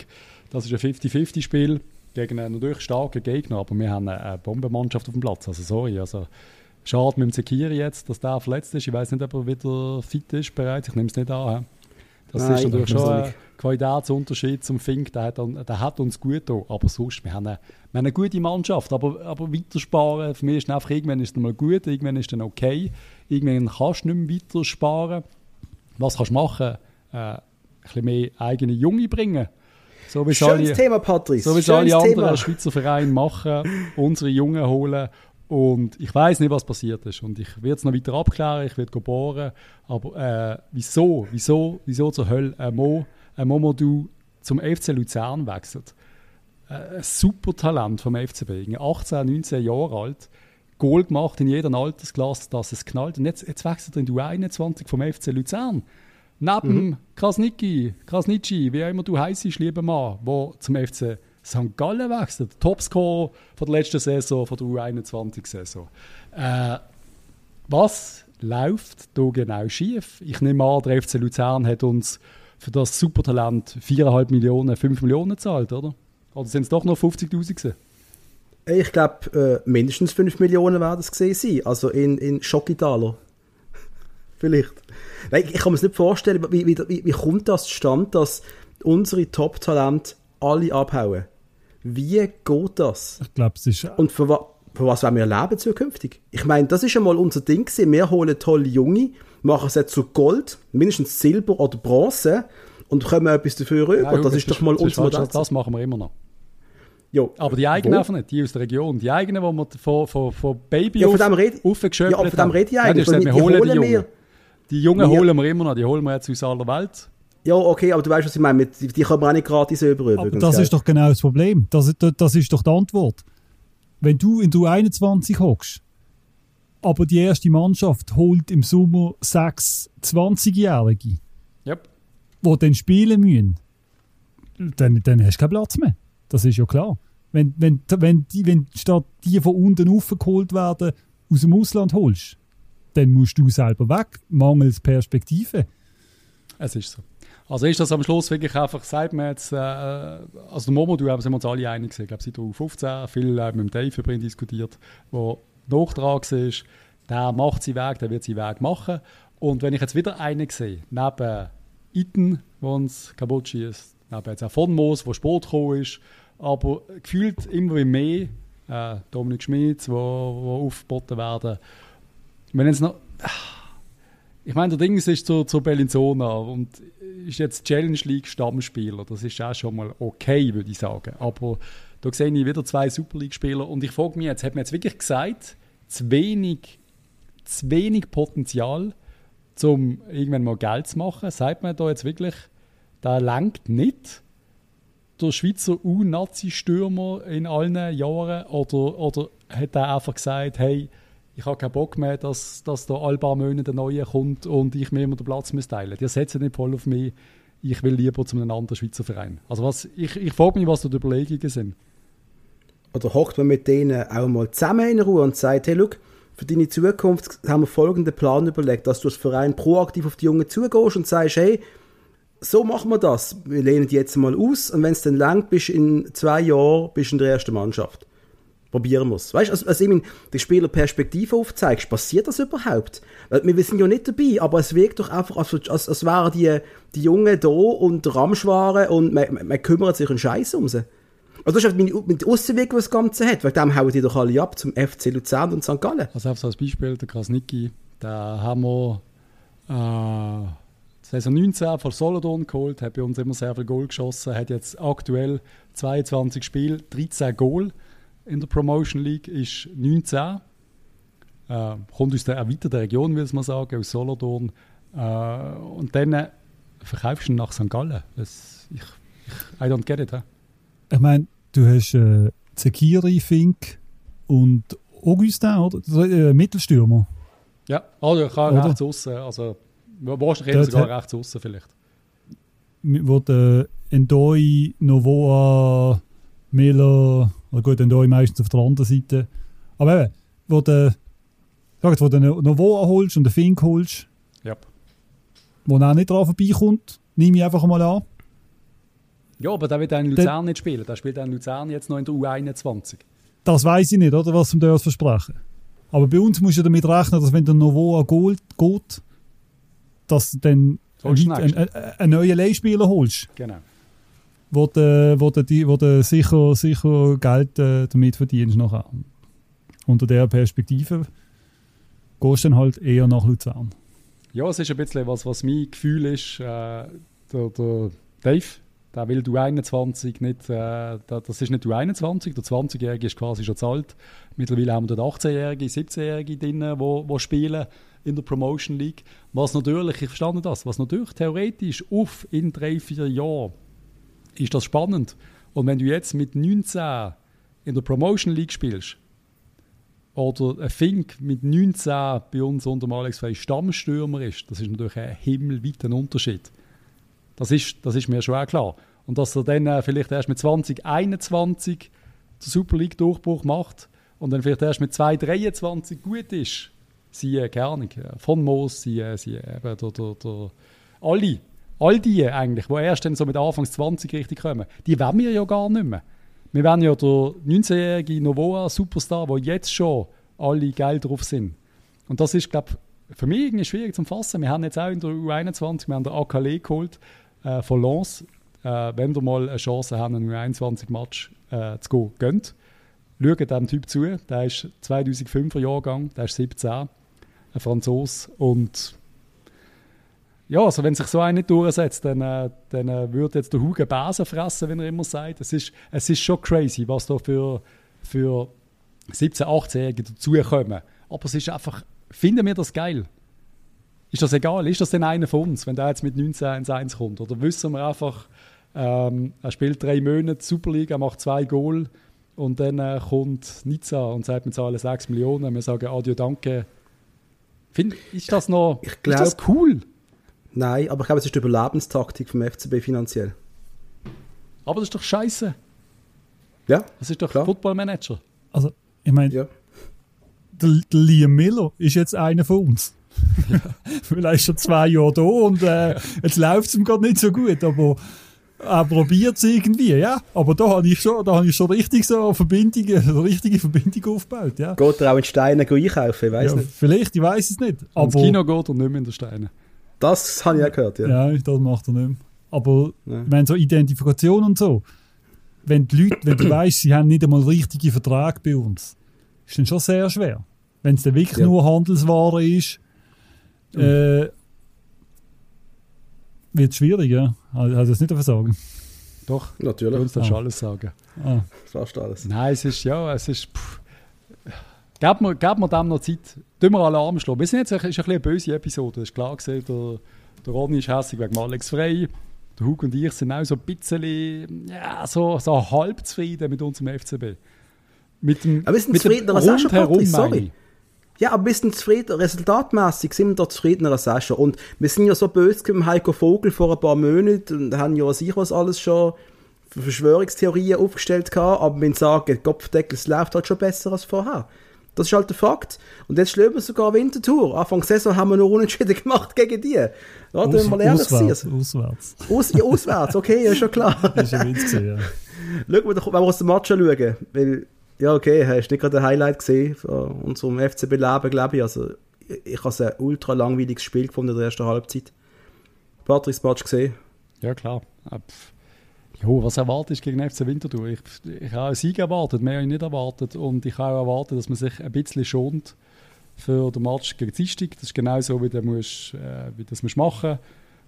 Das ist ein 50-50-Spiel gegen einen natürlich starken Gegner, aber wir haben eine Bombenmannschaft auf dem Platz. Also, sorry. Also, schade mit dem Zekiri jetzt, dass der verletzt ist. Ich weiß nicht, ob er wieder fit ist bereits. Ich nehme es nicht an. Das Nein, ist natürlich schon ein Qualitätsunterschied zum Fink. Der hat, der hat uns gut getan. Aber sonst, wir haben, eine, wir haben eine gute Mannschaft. Aber, aber weitersparen, für mich ist es einfach, irgendwann ist es mal gut, irgendwann ist es dann okay. Irgendwann kannst du nicht mehr weiter sparen. Was kannst du machen? Äh, ein bisschen mehr eigene Junge bringen. So wie Schönes alle, Thema, Patrice. So wie es alle anderen Schweizer Vereine machen. unsere Jungen holen und ich weiß nicht, was passiert ist. Und ich werde es noch weiter abklären, ich werde bohren. Aber äh, wieso, wieso, wieso zur Hölle ein, Mo, ein Momodou zum FC Luzern wechselt? Äh, ein super Talent vom FCB, 18, 19 Jahre alt. Goal gemacht in jeder Altersklasse, dass es knallt. Und jetzt, jetzt wechselt er in die U21 vom FC Luzern. Neben mhm. Krasnitschi, Krasnitschi, wie immer du heißt, lieber Mann, der zum FC St. Gallen wechselt. Topscorer von der letzten Saison, von der U21-Saison. Äh, was läuft da genau schief? Ich nehme an, der FC Luzern hat uns für das Supertalent 4,5 Millionen, 5 Millionen gezahlt, oder? Oder sind es doch noch 50'000 gewesen? Ich glaube, äh, mindestens 5 Millionen werden es gesehen sein. Also in, in Schokitaler. Vielleicht. Nein, ich kann mir es nicht vorstellen, wie, wie, wie, wie kommt das zustande, dass unsere Top-Talente alle abhauen? Wie geht das? Ich glaube, es ist. Und für, wa für was wollen wir leben zukünftig? Ich meine, das ist einmal unser Ding gewesen. Wir holen tolle Junge, machen es jetzt zu Gold, mindestens Silber oder Bronze und kommen etwas dafür rüber. Nein, das ist doch mal unser Modell. Das machen wir immer noch. Jo. Aber die eigenen einfach nicht, die aus der Region. Die eigenen, die wir von, von, von Baby ja, von dem red, aufgeschöpft ja, von dem rede ich eigentlich. Ja, wir holen die Jungen. Die Jungen holen wir immer noch, die holen wir jetzt aus aller Welt. Ja, okay, aber du weißt, was ich meine. Die, die kann man auch nicht gratis über. Übrigens, das gell? ist doch genau das Problem. Das, das, das, ist doch die Antwort. Wenn du in du 21 hockst, aber die erste Mannschaft holt im Sommer sechs 20-Jährige, yep. die dann spielen müssen, dann, dann hast du keinen Platz mehr. Das ist ja klar. Wenn, wenn, wenn, die, wenn statt die von unten aufgeholt werden, aus dem Ausland holst, dann musst du selber weg, mangels Perspektive. Es ist so. Also ist das am Schluss wirklich einfach, sagt man jetzt, äh, also Momo, du sind wir uns alle einig ich glaube seit 2015, viel äh, mit dem Dave über ihn diskutiert, wo Nachtrag ist, der macht seinen Weg, der wird seinen Weg machen. Und wenn ich jetzt wieder einen sehe, neben Iten, wo uns kaputt schießt, neben jetzt auch von Moos, wo Sport gekommen ist, aber gefühlt immer mehr äh, Dominik Schmitz, wo, wo aufgeboten werden. Wenn jetzt noch ich meine, der Ding ist zu, zu Bellinzona und ist jetzt Challenge League Stammspieler. Das ist auch schon mal okay, würde ich sagen. Aber da sehe ich wieder zwei Super League-Spieler und ich frage mich jetzt, hat man jetzt wirklich gesagt, zu wenig, zu wenig Potenzial, um irgendwann mal Geld zu machen? Sagt man da jetzt wirklich, da langt nicht der Schweizer U-Nazi-Stürmer in allen Jahren oder, oder hat er einfach gesagt, hey, ich habe keinen Bock mehr, dass, dass da alle paar Monate der Neue kommt und ich mir immer den Platz muss teilen Die setzen nicht voll auf mich. Ich will lieber zu einem anderen Schweizer Verein. Also was, ich, ich frage mich, was da die Überlegungen sind. Oder hockt man mit denen auch mal zusammen in Ruhe und sagt, hey, look, für deine Zukunft haben wir folgenden Plan überlegt, dass du als Verein proaktiv auf die Jungen zugehst und sagst, hey, so machen wir das. Wir lehnen die jetzt mal aus und wenn es dann lang bist, in zwei Jahren bist in der ersten Mannschaft probieren muss. Weißt du, also, also, ich meine, die Spieler Perspektive aufzeigst, passiert das überhaupt? Wir sind ja nicht dabei, aber es wirkt doch einfach, als, als, als wären die, die Jungen da und Ramschwaren und man, man, man kümmert sich einen Scheiß um sie. Also das ist halt mit, mit Aussenwirkung, die das Ganze hat. Wegen dem hauen die doch alle ab zum FC Luzern und St. Gallen. Also einfach so als Beispiel, der Krasnicki, da haben wir äh, Saison 19 von Solothurn geholt, hat bei uns immer sehr viel Goal geschossen, hat jetzt aktuell 22 Spiele, 13 Goal in der Promotion League, ist 19. Äh, kommt aus der erweiterten Region, würde man sagen, aus Solothurn. Äh, und dann verkaufst du ihn nach St. Gallen. Das, ich, ich, I don't get it. He? Ich meine, du hast äh, Zekiri, Fink und Augustin, oder? Äh, Mittelstürmer. Ja, also ich kann rechts außen, also wahrscheinlich eher sogar rechts außen vielleicht. Wo der Endoi, Novoa, Miller, oder gut, Endoi meistens auf der anderen Seite. Aber eben, wo der, sag wo du Novoa holst und den Fink holst, ja. wo er auch nicht dran vorbeikommt, nehme ich einfach mal an. Ja, aber der wird in Luzern nicht spielen. Der spielt in Luzern jetzt noch in der U21. Das weiß ich nicht, oder? Was du dir versprechen. Aber bei uns musst du damit rechnen, dass wenn der Novoa Gold geht, dass du dann einen, einen, einen, neuen Leihspieler holst. Genau. Wo du, wo du, wo du sicher, sicher Geld äh, damit verdienst nachher. Unter dieser Perspektive gehst du dann halt eher nach Luzern. Ja, es ist ein bisschen was, was mein Gefühl ist. Äh, der, der Dave, der will du 21 nicht, äh, das ist nicht du 21, der 20-Jährige ist quasi schon zu alt. Mittlerweile haben wir dort 18-Jährige, 17-Jährige drin, die wo, wo spielen in der Promotion League. Was natürlich, ich verstehe das, was natürlich theoretisch auf in drei, vier Jahren ist das spannend. Und wenn du jetzt mit 19 in der Promotion League spielst, oder ein Fink mit 19 bei uns unter dem Alex Frey Stammstürmer ist, das ist natürlich ein himmelweiter Unterschied. Das ist, das ist mir schon auch klar. Und dass er dann äh, vielleicht erst mit 2021 den Super League Durchbruch macht und dann vielleicht erst mit 2023 gut ist, siehe, keine Ahnung, äh, von Moos, siehe, siehe eben, der, der, der, alle, all die eigentlich, die erst dann so mit Anfangs 20 richtig kommen, die wollen wir ja gar nicht mehr. Wir werden ja der 19-jährige Novoa Superstar, wo jetzt schon alle geil drauf sind. Und das ist, glaube ich, für mich irgendwie schwierig zu fassen. Wir haben jetzt auch in der U21, wir haben den Akale geholt, äh, von Lens, äh, wenn ihr mal eine Chance haben, einen 21-Match äh, zu gehen, gönnt. Schaut dem Typ zu, der ist 2005er Jahrgang, der ist 17, ein Franzose und ja, also wenn sich so einer nicht durchsetzt, dann, äh, dann äh, würde jetzt der Hugo Besen fressen, wenn er immer sagt. Es ist, es ist schon crazy, was da für, für 17-, 18-Jährige dazukommen. Aber es ist einfach, finden wir das geil? Ist das egal? Ist das denn einer von uns, wenn der jetzt mit 19 ins 1 kommt? Oder wissen wir einfach, ähm, er spielt drei Monate Superliga, macht zwei Goal und dann äh, kommt Nizza und sagt, wir zahlen 6 Millionen. Wir sagen, adieu, danke. Find, ist das noch ich glaub, ist das cool? Nein, aber ich glaube, es ist die Überlebenstaktik vom FCB finanziell. Aber das ist doch scheiße. Ja. Das ist doch klar. Football Manager. Also, ich meine, ja. der, der Liam Miller ist jetzt einer von uns. Ja. Vielleicht schon zwei Jahre da und äh, jetzt läuft es ihm gerade nicht so gut, aber er probiert es irgendwie, ja. Aber da habe ich schon, da habe ich schon richtig so Verbindungen, eine richtige Verbindung aufgebaut, ja. Geht er auch in Steine einkaufen, ich weiß ja, nicht. Vielleicht, ich weiß es nicht. Aber ins Kino geht er nicht mehr in der Steine. Das habe ich auch gehört, ja. Ja, das macht er nicht mehr. Aber ja. ich meine, so Identifikation und so, wenn die Leute, wenn du weißt, sie haben nicht einmal richtige Verträge bei uns, ist dann schon sehr schwer. Wenn es dann wirklich ja. nur Handelsware ist, äh, wird es schwierig, ja. Also, das nicht davon sagen. Doch, natürlich. Darfst du ah. alles sagen. Ah. Fast alles. Nein, es ist, ja, es ist, pff. Gab mir, gab mir dem noch Zeit. Tun wir Alarm schlagen. Wir sind jetzt, ist ein bisschen eine böse Episode. Das ist klar gesehen, der, der Ronny ist hässlich wegen Alex Frey. Der Hug und ich sind auch so ein bisschen, ja, so, so halb zufrieden mit unserem FCB. Mit dem, aber wir sind zufriedener als Sascha, Patrick, sorry. Ja, aber wir sind zufrieden, resultatmäßig sind wir da zufriedener als Sascha. Und wir sind ja so böse mit Heiko Vogel vor ein paar Monaten und haben ja sich was alles schon für Verschwörungstheorien aufgestellt gehabt, aber wir sagen, Kopfdeckel, es läuft halt schon besser als vorher. Das ist halt der Fakt. Und jetzt schlagen wir sogar Wintertour. Anfang der Saison haben wir noch unentschieden gemacht gegen die. Ja, Aus, wir mal ehrlich auswärts, sein. Auswärts. Aus, ja, auswärts, okay, ja, schon klar. das ist ein Witz gewesen, ja. Schauen wir doch, wenn wir aus dem Match schauen. Weil, ja, okay, hast du nicht gerade ein Highlight gesehen von unserem FCB-Leben, glaube ich. Also, ich, ich habe ein ultra langweiliges Spiel gefunden in der ersten Halbzeit. Patrick, das Match gesehen? Ja, klar. Jo, was erwartet gegen FC Winterthur? Ich, ich habe einen Sieg erwartet, mehr habe ich nicht erwartet. Und ich habe auch erwartet, dass man sich ein bisschen schont für den Match gegen Dienstag. Das ist genau so, wie, du musst, äh, wie das musst machen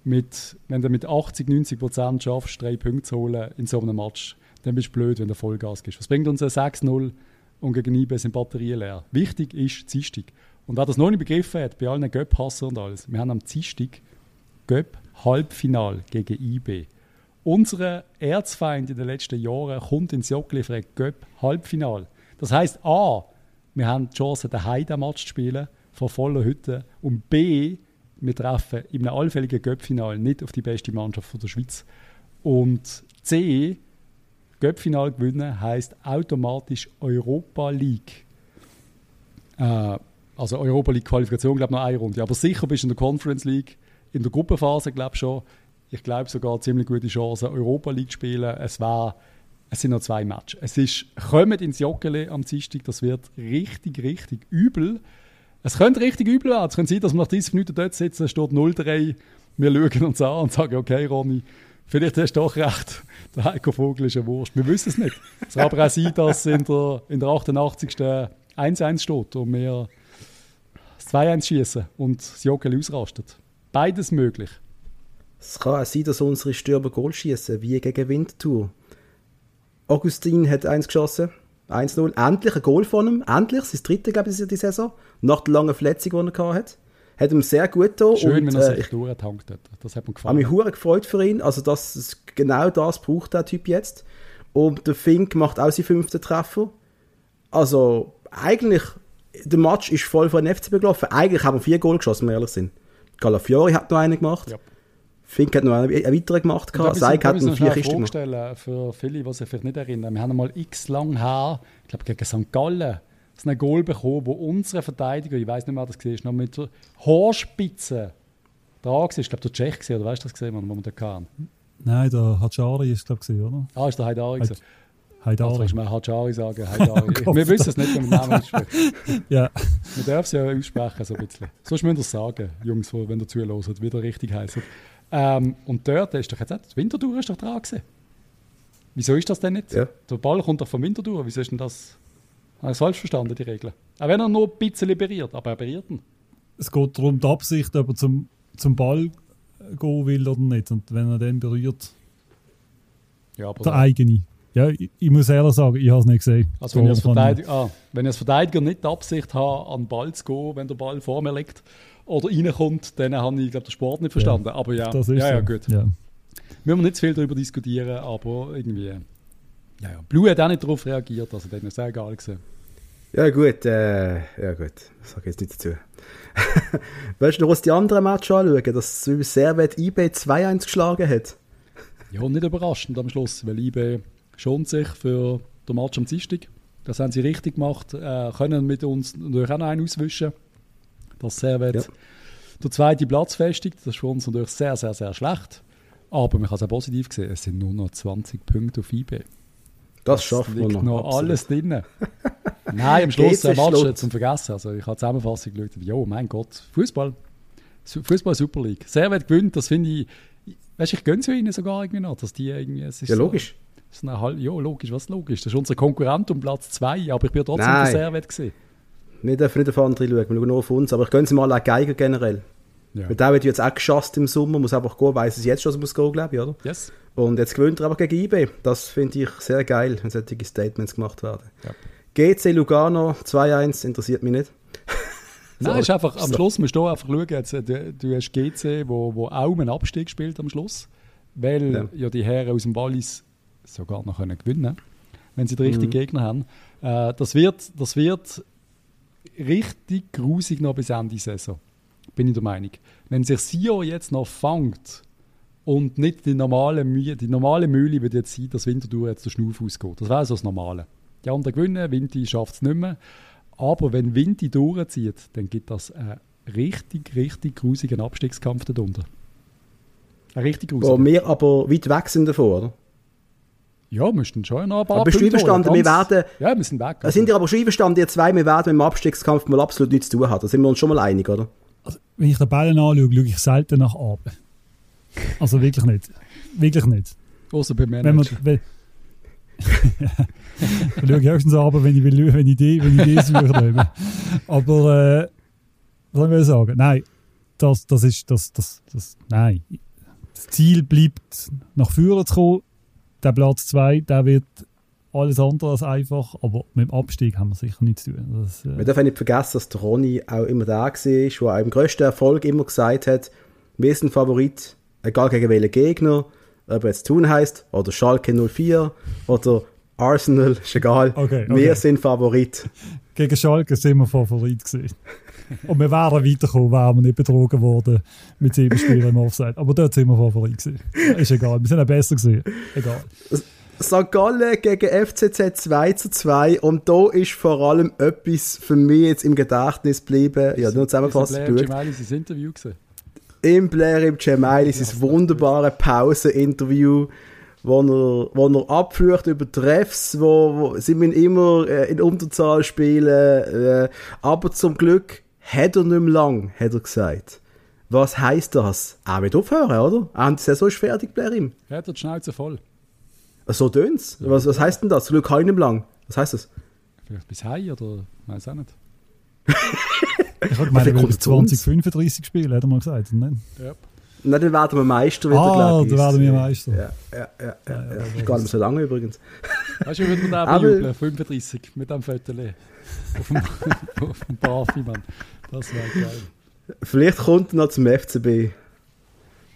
mit, Wenn du mit 80, 90 Prozent schaffst, drei Punkte zu holen in so einem Match, dann bist du blöd, wenn du Vollgas gibst. Was bringt uns ein 6-0 und gegen IB sind Batterien leer? Wichtig ist Dienstag. Und wer das noch nicht begriffen hat, bei allen Göpp-Hassern und alles, wir haben am Dienstag Göpp Halbfinal gegen IB. Unser Erzfeind in den letzten Jahren kommt ins Joggeli für ein Halbfinal. Das heißt A, wir haben die Chance, den Heide-Match zu spielen, vor voller Hütte. Und B, wir treffen einem allfälligen Göpp-Final nicht auf die beste Mannschaft der Schweiz. Und C, Göpp-Final gewinnen heisst automatisch Europa League. Äh, also Europa League Qualifikation, glaube ich, noch eine Runde. Aber sicher bist du in der Conference League, in der Gruppenphase, glaube ich schon. Ich glaube sogar ziemlich gute Chancen, Europa League zu spielen. Es war es sind noch zwei Matches. Es ist, kommt ins Joggeli am Dienstag, das wird richtig, richtig übel. Es könnte richtig übel werden. Es könnte sein, dass wir nach 30 Minuten dort sitzen, es steht 0-3, wir schauen uns an und sagen, okay, Ronny, vielleicht hast du doch recht, der Heiko Vogel ist ein Wurst. Wir wissen es nicht. Es kann aber auch sein, dass in der, in der 88. 1-1 steht und wir das 2-1 schießen und das Joggeli ausrastet. Beides möglich. Es kann auch sein, dass unsere Stürmer Goal schießen, wie gegen Winterthur. Augustin hat eins geschossen. 1-0. Endlich ein Goal von ihm. Endlich. Sein dritte, glaube ich, die Saison. Nach der langen Verletzung, die er hatte. Hat ihm sehr gut getan. Schön, und, wenn er sich äh, durchgetankt hat. Das hat mir gefallen. Ich habe mich gefreut für ihn. Also, das, genau das braucht der Typ jetzt. Und der Fink macht auch seinen fünften Treffer. Also, eigentlich, der Match ist voll von den FCB gelaufen. Eigentlich haben wir vier Goal geschossen, wenn wir ehrlich sind. Calafiori hat noch einen gemacht. Ja. Fink hat noch einen, weiteren gemacht. Seig hat noch vier Kisten gemacht. für viele, die sich vielleicht nicht erinnern. Wir haben mal x lang her, ich glaube gegen St. Gallen, so ein Goal bekommen, wo unsere Verteidiger, ich weiß nicht mehr, was das war, noch mit der Haarspitze dran war. Ich glaube, der Tschech gesehen, oder weißt du das gesehen, wo wir da kamen? Nein, der Hachari ist glaube ich, oder? Ah, ist der Haidari Heid Haidari. Also, ich mal Hachari sagen, Haidari. oh wir wissen es nicht, wenn wir den Namen aussprechen. ja. Man darf es ja aussprechen, so ein bisschen. Sonst müsst ihr es sagen, Jungs, wenn ihr zuhört, wie der richtig heisst. Ähm, und dort ist doch jetzt auch, die Winterthur ist doch dran gewesen. Wieso ist das denn nicht? Ja. Der Ball kommt doch vom Winterthur. Wieso ist denn das? Habe ich falsch verstanden, die Regel? Auch wenn er nur ein bisschen berührt, aber er berührt ihn. Es geht darum, die Absicht, ob er zum, zum Ball gehen will oder nicht. Und wenn er den berührt, ja, der eigene. Ja, ich, ich, muss ehrlich sagen, ich habe es nicht gesehen. Also wenn ich, als Verteidiger, ah, wenn ich als Verteidiger nicht die Absicht habe, an den Ball zu gehen, wenn der Ball vor mir liegt, oder reinkommt, dann habe ich glaub, den Sport nicht verstanden. Ja, aber ja, das ist ja, ja, so. gut. Ja. Müssen wir nicht zu viel darüber diskutieren, aber irgendwie. Ja, ja. Blue hat auch nicht darauf reagiert, also das ist sehr egal gewesen. Ja gut, äh, ja gut, das sage ich jetzt nicht dazu. weißt du noch, was die anderen Matches anschauen, dass Servet IB 2-1 geschlagen hat? ja, nicht überraschend am Schluss, weil IB schont sich für den Match am Dienstag. Das haben sie richtig gemacht, äh, können mit uns natürlich auch noch einen auswischen dass Servet ja. der zweite Platz festigt. Das ist für uns natürlich sehr, sehr, sehr schlecht. Aber man kann es auch positiv sehen, es sind nur noch 20 Punkte auf IB. Das, das schafft man noch. noch alles drin. Nein, am Schluss ein Match zum Vergessen. Also ich habe Zusammenfassung geschaut, jo, mein Gott, Fußball. Fußball Super League. Servet gewinnt, das finde ich, weißt du, ich gönne es ihnen sogar irgendwie noch, dass die irgendwie, es ist Ja, logisch. So, ja, logisch, was logisch? Das ist unser Konkurrent um Platz 2, aber ich bin trotzdem Nein. der Servet gesehen. Wir dürfen nicht auf andere schauen, wir schauen nur auf uns. Aber ich gönne sie mal an Geiger generell. Ja. Weil der wird jetzt auch geschasst im Sommer, muss einfach gehen, weiss es jetzt schon, dass muss gehen, glaube ich, oder? Yes. Und jetzt gewinnt er aber gegen IB. Das finde ich sehr geil, wenn solche Statements gemacht werden. Ja. GC Lugano 2-1 interessiert mich nicht. so, Nein, ist einfach, am so. Schluss musst du einfach schauen, jetzt, du, du hast GC, wo, wo auch einen Abstieg spielt am Schluss, weil ja, ja die Herren aus dem Wallis sogar noch können gewinnen wenn sie den richtigen mhm. Gegner haben. Äh, das, wird, das wird richtig grusig noch bis Ende Saison. Bin ich der Meinung. Wenn sich Sio jetzt noch fängt und nicht die normale, Mühe, die normale Mühle wird jetzt sein, dass Winterthur jetzt der Schnuff ausgeht. Das wäre so das Normale. Die anderen gewinnen, Winti schafft es nicht mehr. Aber wenn Winti durchzieht, dann gibt das einen richtig, richtig grusigen Abstiegskampf darunter. Ein richtig grusiger. Wo wir aber weit weg sind davon, oder? Ja, müssten schon noch ein paar Aber bist du einverstanden, wir werden... Ja, wir sind weg. Also. Sind ihr aber schon einverstanden, ihr zwei, wir werden mit dem Abstiegskampf mal absolut nichts zu tun haben. Da sind wir uns schon mal einig, oder? Also, wenn ich den Ball anschaue, schaue ich selten nach oben. Also wirklich nicht. Wirklich nicht. Außer beim Manager. Wenn man, ich schaue höchstens aber, wenn ich, will, wenn ich die, wenn ich die suche. aber, äh, was soll ich sagen? Nein, das, das ist, das, das, das, nein. Das Ziel bleibt, nach vorne zu kommen. Der Platz 2, der wird alles andere als einfach, aber mit dem Abstieg haben wir sicher nichts zu tun. Das, äh wir dürfen nicht vergessen, dass der Ronny auch immer da war, der auch im grössten Erfolg immer gesagt hat, wir sind Favorit, egal gegen welchen Gegner, ob jetzt Thun heißt oder Schalke 04 oder Arsenal, ist egal. Okay, okay. Wir sind Favorit. Gegen Schalke sind wir Favorit gewesen. Und wir wären weitergekommen, wären wir nicht betrogen worden mit sieben Spielen im Offside. Aber dort sind wir Favorit gewesen. Ist egal, wir sind auch besser gewesen. Egal. St. Gallen gegen FCZ 2 zu 2 und da ist vor allem etwas für mich jetzt im Gedächtnis geblieben. Ja, nur zusammenfassend durch. Blair im Interview gesehen? Im Blair im Gemelli, sein wunderbare Pause-Interview wo er, wo er abflucht über Treffs, wo, wo sie müssen immer äh, in Unterzahl spielen, äh, aber zum Glück hat er nicht mehr lang, hat er gesagt. Was heisst das? Er wird aufhören, oder? Er hat die Saison ist fertig, Blerim. Er hat die Schnauze voll. So tönt's. Ja. Was, was heisst denn das? Zum Glück habe ich nicht mehr lang. Was heisst das? Vielleicht bis Hei oder weiß auch nicht. ich habe gemeint, 20, 35 Spiele, hat er mal gesagt. Ne? Ja. Nein, dann werden wir Meister wieder, ah, dann werden wir Meister. Ja, ja, ja. ja, ja. ja ist gar nicht so lange übrigens. Weißt du, wie wir da bejubeln? 35 mit dem Viertel. Auf dem, auf dem Bafi-Mann. Das wäre geil. Vielleicht kommt er noch zum FCB.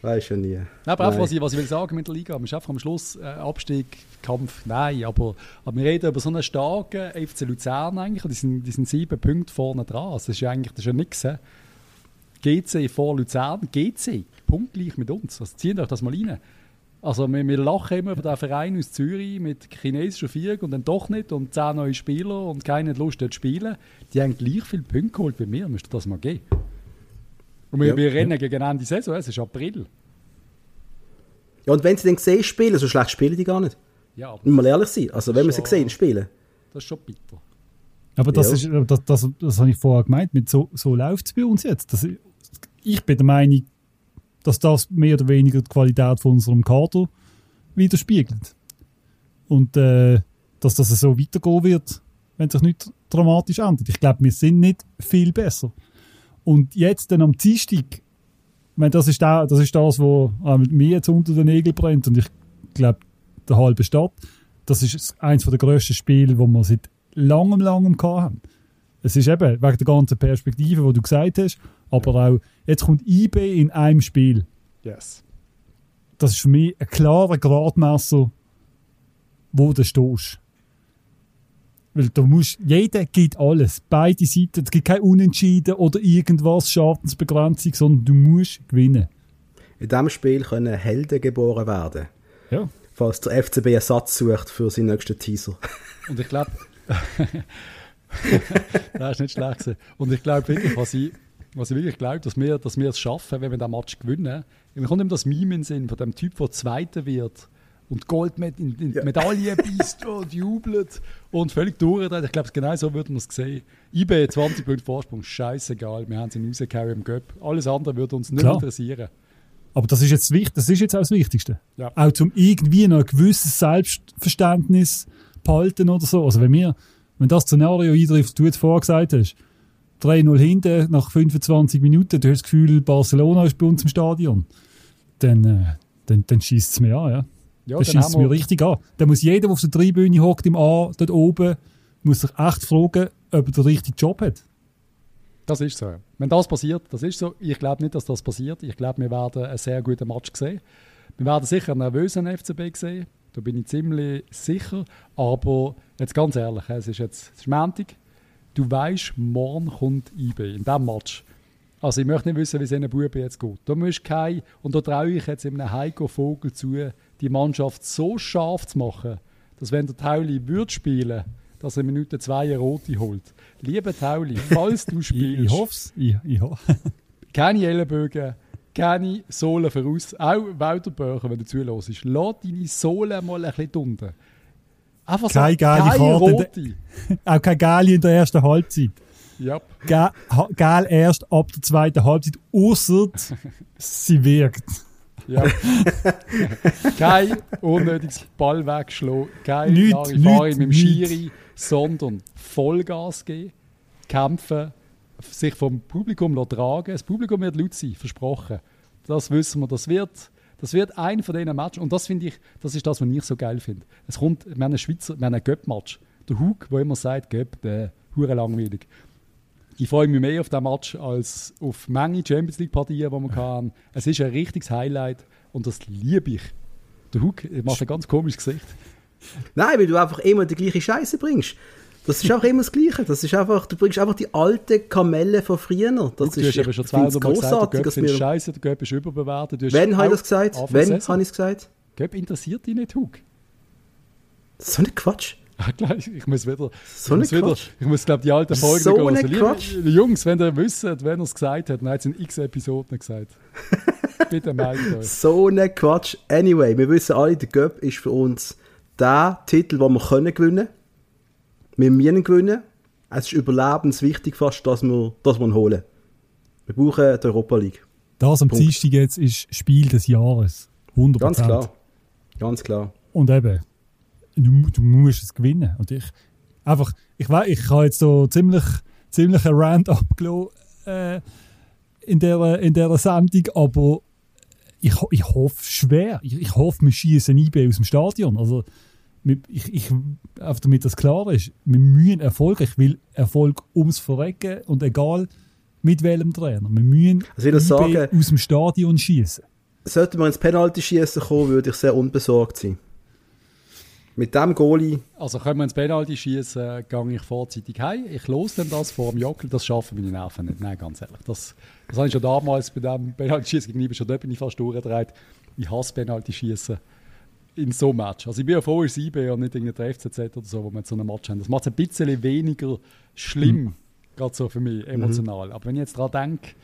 Weiß ja nie. Nein, aber auch, was ich, was ich will sagen mit der Liga, man ist einfach am Schluss äh, Abstieg, Kampf, nein, aber, aber wir reden über so einen starken FC Luzern eigentlich, und die sind, die sind sieben Punkte vorne dran. Das ist ja eigentlich das ist ja nichts. GC vor Luzern, GC, punktgleich mit uns. Also zieht euch das mal rein. Also wir, wir lachen immer über den Verein aus Zürich mit chinesischer Vierung und dann doch nicht und zehn neue Spieler und keine Lust dort zu spielen. Die haben gleich viele Punkte geholt wie mir, müsst ihr das mal geben. Und wir, ja, wir rennen ja. gegen Ende Saison, es ist April. Ja, und wenn sie dann sehen spielen, so schlecht spielen die gar nicht. Ja, aber mal ehrlich sein, also wenn wir sie sehen spielen. Das ist schon bitter. Aber das, ja. ist, das, das, das habe ich vorher gemeint, mit so, so läuft es bei uns jetzt. Das, ich bin der Meinung, dass das mehr oder weniger die Qualität von unserem Kader widerspiegelt. Und äh, dass das so weitergehen wird, wenn sich nicht dramatisch ändert. Ich glaube, wir sind nicht viel besser. Und jetzt dann am Dienstag, meine, das ist, da, das ist das, was mir jetzt unter den Nägeln brennt und ich glaube, der halbe Stadt, das ist eines der grössten Spiele, wo wir seit langem, langem hatten. Es ist eben wegen der ganzen Perspektive, die du gesagt hast, aber auch, jetzt kommt IB in einem Spiel. Yes. Das ist für mich ein klarer Gradmesser, wo du stehst. Weil du musst, jeder gibt alles. Beide Seiten. Es gibt kein Unentschieden oder irgendwas, Schadensbegrenzung, sondern du musst gewinnen. In diesem Spiel können Helden geboren werden. Ja. Falls der FCB Ersatz sucht für seinen nächsten Teaser. Und ich glaube, das ist nicht schlecht gewesen. Und ich glaube wirklich, was ich, was ich wirklich glaube, dass wir, dass wir es schaffen, wenn wir den Match gewinnen. Mir kommt immer das Meme in Sinn von dem Typ, der Zweiter wird und Gold mit in, in ja. Medaille beißt und jubelt und völlig durchdreht. Ich glaube, genau so würden wir es sehen. IB 20 Punkte Vorsprung, scheißegal, wir haben sie rausgehauen im Göpp. Alles andere würde uns nicht Klar. interessieren. Aber das ist, jetzt, das ist jetzt auch das Wichtigste. Ja. Auch zum irgendwie noch ein gewisses Selbstverständnis behalten oder so. Also wenn wir, wenn das Szenario eintrifft, du jetzt vorher gesagt hast, 3-0 hinten nach 25 Minuten, du hast das Gefühl, Barcelona ist bei uns im Stadion, dann, äh, dann, dann schießt es mir an, ja. Ja, das schießt mir richtig an. Dann muss jeder, der auf der Tribüne hockt im A, dort oben, muss sich echt fragen, ob er den richtigen Job hat. Das ist so. Wenn das passiert, das ist so. Ich glaube nicht, dass das passiert. Ich glaube, wir werden einen sehr guten Match sehen. Wir werden sicher einen nervösen FCB sehen. Da bin ich ziemlich sicher. Aber jetzt ganz ehrlich, es ist jetzt es ist Montag. Du weißt, morgen kommt IB in diesem Match. Also ich möchte nicht wissen, wie es einem Buben jetzt geht. Da musst kein, und da traue ich jetzt einem Heiko Vogel zu, die Mannschaft so scharf zu machen, dass wenn der Tauli würde spielen, dass er in Minute zwei eine rote holt. Liebe Tauli, falls du spielst... ich, ich hoffe es. Ich, ich keine Ellenbögen, keine Sohlen voraus. Auch Walter Böcher, wenn du zuhörst. Lass deine Sohlen mal ein bisschen unten. Einfach keine so, geile keine rote. Auch keine geile in der ersten Halbzeit. Yep. Geil erst ab der zweiten Halbzeit, außer sie wirkt. Ja. kein unnötiges Ball wegschlagen, kein Larifari mit dem Schiri, sondern Vollgas geben, kämpfen, sich vom Publikum tragen. Das Publikum wird laut sein, versprochen. Das wissen wir, das wird, das wird ein von diesen Matches. Und das finde ich, das ist das, was ich so geil finde. Es kommt, wir haben einen Schweizer, wir haben einen Göpp-Match. Der Hug, der immer sagt, Göpp, der hure langweilig. Ich freue mich mehr auf diesen Match als auf Menge Champions League Partien, die wir hatten. Es ist ein richtiges Highlight und das liebe ich. Der Hug macht ein ganz komisches Gesicht. Nein, weil du einfach immer die gleiche Scheiße bringst. Das ist auch immer das Gleiche. Das ist einfach, du bringst einfach die alte Kamelle von früher. Das du, ist, hast aber schon zweimal großartig. Gesagt, der Göpp Scheiße, der Göpp ist überbewertet. Wenn habe ich das gesagt? Wenn habe ich es gesagt? Göpp interessiert dich nicht, Hug. So ein Quatsch. Ich muss wieder. So ich muss, wieder, ich muss glaube die alten Folgen so hören. Quatsch. Liebe, Jungs, wenn ihr wisst, wenn er es gesagt hat, dann hat es in x Episoden gesagt. Bitte meldet euch. So ein Quatsch. Anyway, wir wissen alle, der Göpp ist für uns der Titel, den wir können gewinnen Wir müssen gewinnen. Es ist überlebenswichtig fast, dass wir, dass wir ihn holen. Wir brauchen die Europa League. Das am Dienstag jetzt ist Spiel des Jahres. 100%. Ganz klar. Ganz klar. Und eben, du, du musst es gewinnen. Und ich, einfach, ich weiß, ich habe jetzt so ziemlich, ziemlich einen Rand abgelassen äh, in, dieser, in dieser Sendung, aber ich, ich hoffe schwer. Ich, ich hoffe, wir schießen IB aus dem Stadion. Also, ich, ich, einfach damit das klar ist, wir müssen Erfolg. Ich will Erfolg ums Verrecken und egal mit welchem Trainer. Wir müssen also sagen, aus dem Stadion schießen. Sollte man ins Penalty schießen kommen, würde ich sehr unbesorgt sein. Mit dem Goalie. Also können wir ins Penalty schießen, gehe ich vorzeitig heim. Ich los dann das vor dem Jockel, das schaffen meine Nerven nicht. Nein, ganz ehrlich. Das, das habe ich schon damals bei dem Penalty schießen gegenüber schon dort bin ich fast durchgedreht. Ich hasse Penalty schießen in so einem Match. Also ich bin ja froh, es IB und nicht irgendein FCZ oder so, wo wir so einen Match haben. Das macht es ein bisschen weniger schlimm, mhm. gerade so für mich, emotional. Mhm. Aber wenn ich jetzt daran denke,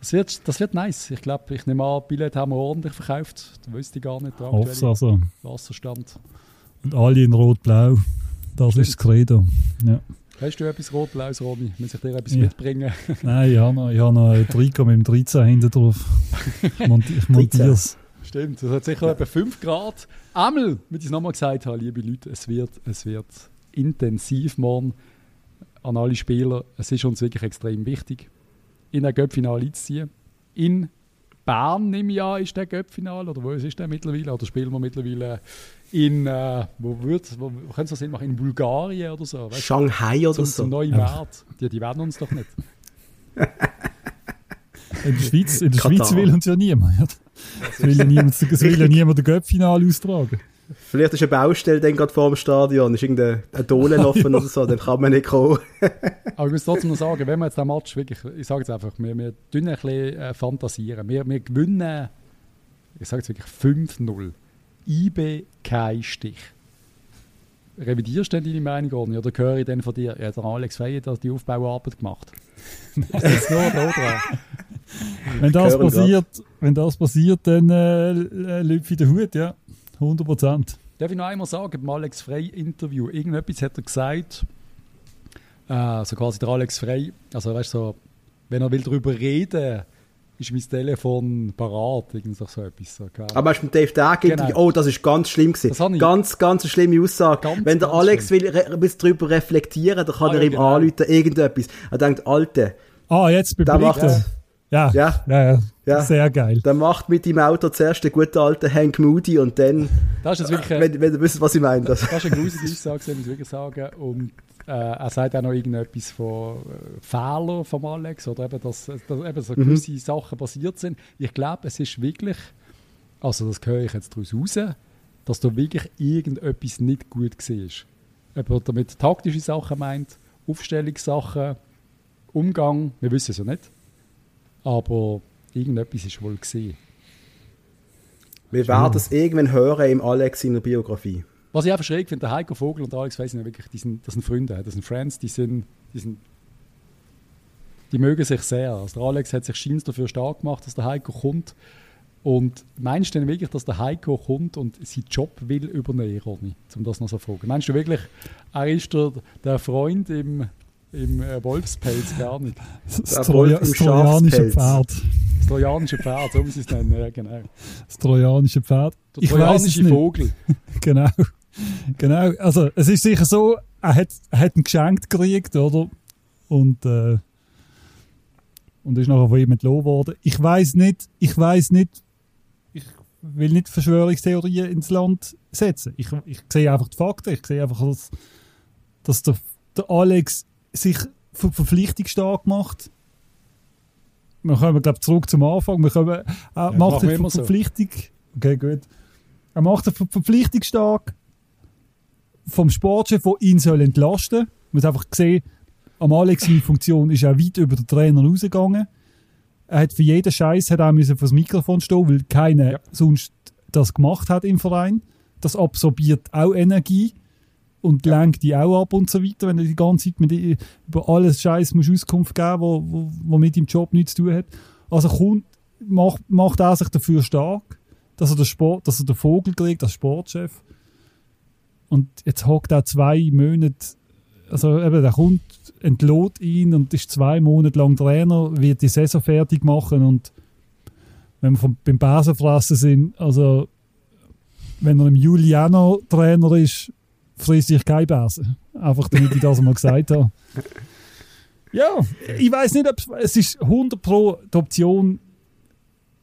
das wird, das wird nice. Ich glaube, ich nehme an, Billett haben wir ordentlich verkauft. Da wüsste ich gar nicht. Der also. Wasserstand. Und alle in Rot-Blau. Das Stimmt. ist das Credo. Ja. Hast du etwas Rot-Blaues, Romy? Muss ich dir etwas ja. mitbringen? Nein, ich habe noch, ich habe noch ein Trikot mit dem 13 hinten drauf. Ich montiere es. Stimmt, es hat sicher etwa 5 Grad. Einmal, wie ich es nochmal gesagt habe, liebe Leute, es wird, es wird intensiv morgen an alle Spieler. Es ist uns wirklich extrem wichtig, in ein Göppfinale einzuziehen. In Bern im Jahr ist der Göppfinale, oder wo ist der mittlerweile? Oder spielen wir mittlerweile in, äh, wo wird, wo, wo können das Sinn machen? In Bulgarien oder so? Weißt? Shanghai oder zum, so. Zum neuen Markt. Die, die werden uns doch nicht. in der Schweiz, in der Schweiz will uns ja niemand. Es will ja niemand, es will ja niemand den Göppfinale austragen. Vielleicht ist eine Baustelle dann gerade vor dem Stadion, ist irgendein Dolen offen oder so, dann kann man nicht kommen. Aber ich muss trotzdem noch sagen, wenn wir jetzt den Match wirklich, ich sage jetzt einfach, wir, wir ein bisschen äh, fantasieren. Wir, wir gewinnen, ich sage jetzt wirklich 5-0. IB kein Stich. Revidierst du denn deine Meinung oder, oder höre ich dann von dir, ja, der Alex Feier hat die Aufbauarbeit gemacht? das ist nur da dran. wenn das passiert, wenn das passiert, dann äh, lüpfe ich den Hut, ja. 100 Prozent. Darf ich noch einmal sagen, beim Alex Frey-Interview, irgendetwas hat er gesagt, äh, so quasi der Alex Frey, also weißt du, so, wenn er will darüber reden ist mein Telefon parat, irgend so etwas. So, Aber hast du mit Dave Tag genau. oh, das ist ganz schlimm gewesen. Ganz, ganz eine schlimme Aussage. Ganz, Wenn der Alex schlimm. will ein bisschen darüber reflektieren, dann kann ah, er ihm genau. anrufen, irgendetwas. Er denkt, Alte. Ah, jetzt bin ich. Ja. Ja. ja. ja. Ja. Sehr geil. Dann macht mit dem Auto zuerst den guten alten Hank Moody und dann. Das ist wirklich, wenn, wenn ihr wisst, was ich meine. Das, das ist eine gruselige Aussage, muss ich wirklich sagen. Und äh, er sagt auch noch irgendetwas von äh, Fehlern von Alex oder eben, dass, dass eben so mhm. gewisse Sachen passiert sind. Ich glaube, es ist wirklich, also das höre ich jetzt daraus raus, dass da wirklich irgendetwas nicht gut war. Ob er damit taktische Sachen meint, Aufstellungssachen, Umgang, wir wissen es ja nicht. Aber irgendetwas ist wohl gesehen. Wir werden es irgendwann hören im Alex in der Biografie. Was ich einfach schräg finde, der Heiko Vogel und der Alex Weiss sind wirklich, die sind, das sind Freunde, das sind Friends, die sind, die sind, die mögen sich sehr. Also der Alex hat sich scheins dafür stark gemacht, dass der Heiko kommt. Und meinst du denn wirklich, dass der Heiko kommt und seinen Job will übernehmen, Ronny? Um das noch so zu fragen. Meinst du wirklich, er ist der, der Freund im, im äh, Wolfspelz gar nicht? Das, das, Troja, das trojanische Pferd. Das trojanische Pferd, so muss ich es nennen, ja, genau. Das trojanische Pferd. Der ich trojanische Vogel. genau. Genau. Also, es ist sicher so, er hat, er hat ein Geschenk gekriegt, oder? Und, äh, und ist nachher von ihm entlohnt worden. Ich weiß nicht, ich weiß nicht, ich will nicht Verschwörungstheorien ins Land setzen. Ich, ich sehe einfach die Fakten. Ich sehe einfach, dass, dass der, der Alex sich für Verpflichtung stark macht. Wir kommen, glaube zurück zum Anfang. Wir kommen, er ja, macht sich für Verpflichtung. So. Okay, gut. Er macht sich für Verpflichtung stark vom Sportchef, der ihn soll entlasten soll. Man muss einfach gesehen, am Alex seine Funktion ist auch weit über den Trainer rausgegangen. Er hat für jeden Scheiß hat auch müssen vor das Mikrofon stehen, weil keiner ja. sonst das gemacht hat im Verein. Das absorbiert auch Energie und ja. lenkt die auch ab und so weiter, wenn du die ganze Zeit mit über alles Scheiß musst Auskunft geben, wo, wo, wo mit dem Job nichts zu tun hat. Also kommt, macht, macht er sich dafür stark, dass er den Sport, dass er den Vogel kriegt als Sportchef. Und jetzt hockt er zwei Monate, also eben, der kommt, entlohnt ihn und ist zwei Monate lang Trainer, wird die Saison fertig machen und wenn wir vom, beim Basenfressen sind, also wenn er im Juliano Trainer ist, frisst ich kein Besen. Einfach damit ich das mal gesagt habe. Ja, ich weiß nicht, ob es ist 100 Pro die Option,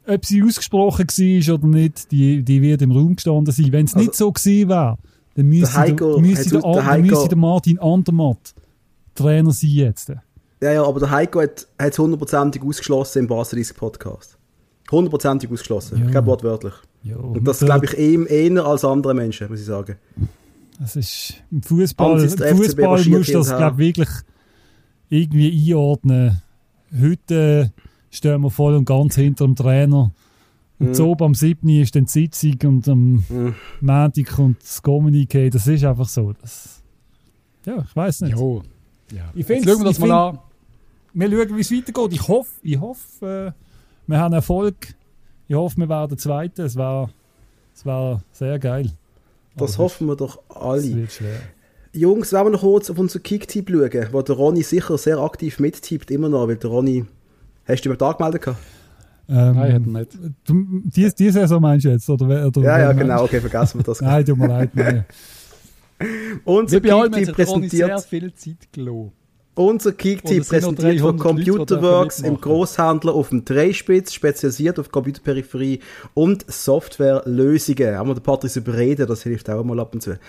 ob sie ausgesprochen war oder nicht, die, die wird im Raum gestanden sein. Wenn es also, nicht so gewesen wäre, dann müsste der, der, müsste der, der, der, müsste der Martin Andermatt Trainer sein jetzt. Ja, ja, aber der Heiko hat es hundertprozentig ausgeschlossen im Basel Podcast. Hundertprozentig ausgeschlossen. Ja. Ich glaube wortwörtlich. Ja, und das glaube ich ihm eher als andere Menschen, muss ich sagen. Das ist im Fußball. Fußball musst du das glaube wirklich irgendwie einordnen. Heute stehen wir voll und ganz hinter dem Trainer. Und mhm. so am 7. ist dann die Sitzung und am mhm. Montag kommt das Communique. Das ist einfach so. Das, ja, ich weiß nicht. Jo. Ja. Ich Jetzt schauen wir das mal an. Wir schauen, wie es weitergeht. Ich hoffe, ich hoffe äh, wir haben Erfolg. Ich hoffe, wir werden Zweite. Es war, es war sehr geil. Das Aber hoffen wir doch alle. Das wird schwer. Jungs, wollen wir noch kurz auf unseren Kick-Tipp schauen, wo der Ronny sicher sehr aktiv mittippt, immer noch, weil der Ronny... Hast du über den Tag gemeldet? Ähm, Nein, hätte nicht. Du, die, die Saison meinst du jetzt? Oder, oder ja, ja, genau, okay, vergessen wir das. Nein, tut mir leid, nein. Unser Kicktipp präsentiert... sehr viel Zeit gelassen. Unser Kicktipp präsentiert von Computerworks im Großhandler auf dem Dreispitz, spezialisiert auf Computerperipherie und Softwarelösungen. Haben wir den Patrick überreden, das hilft auch mal ab und zu.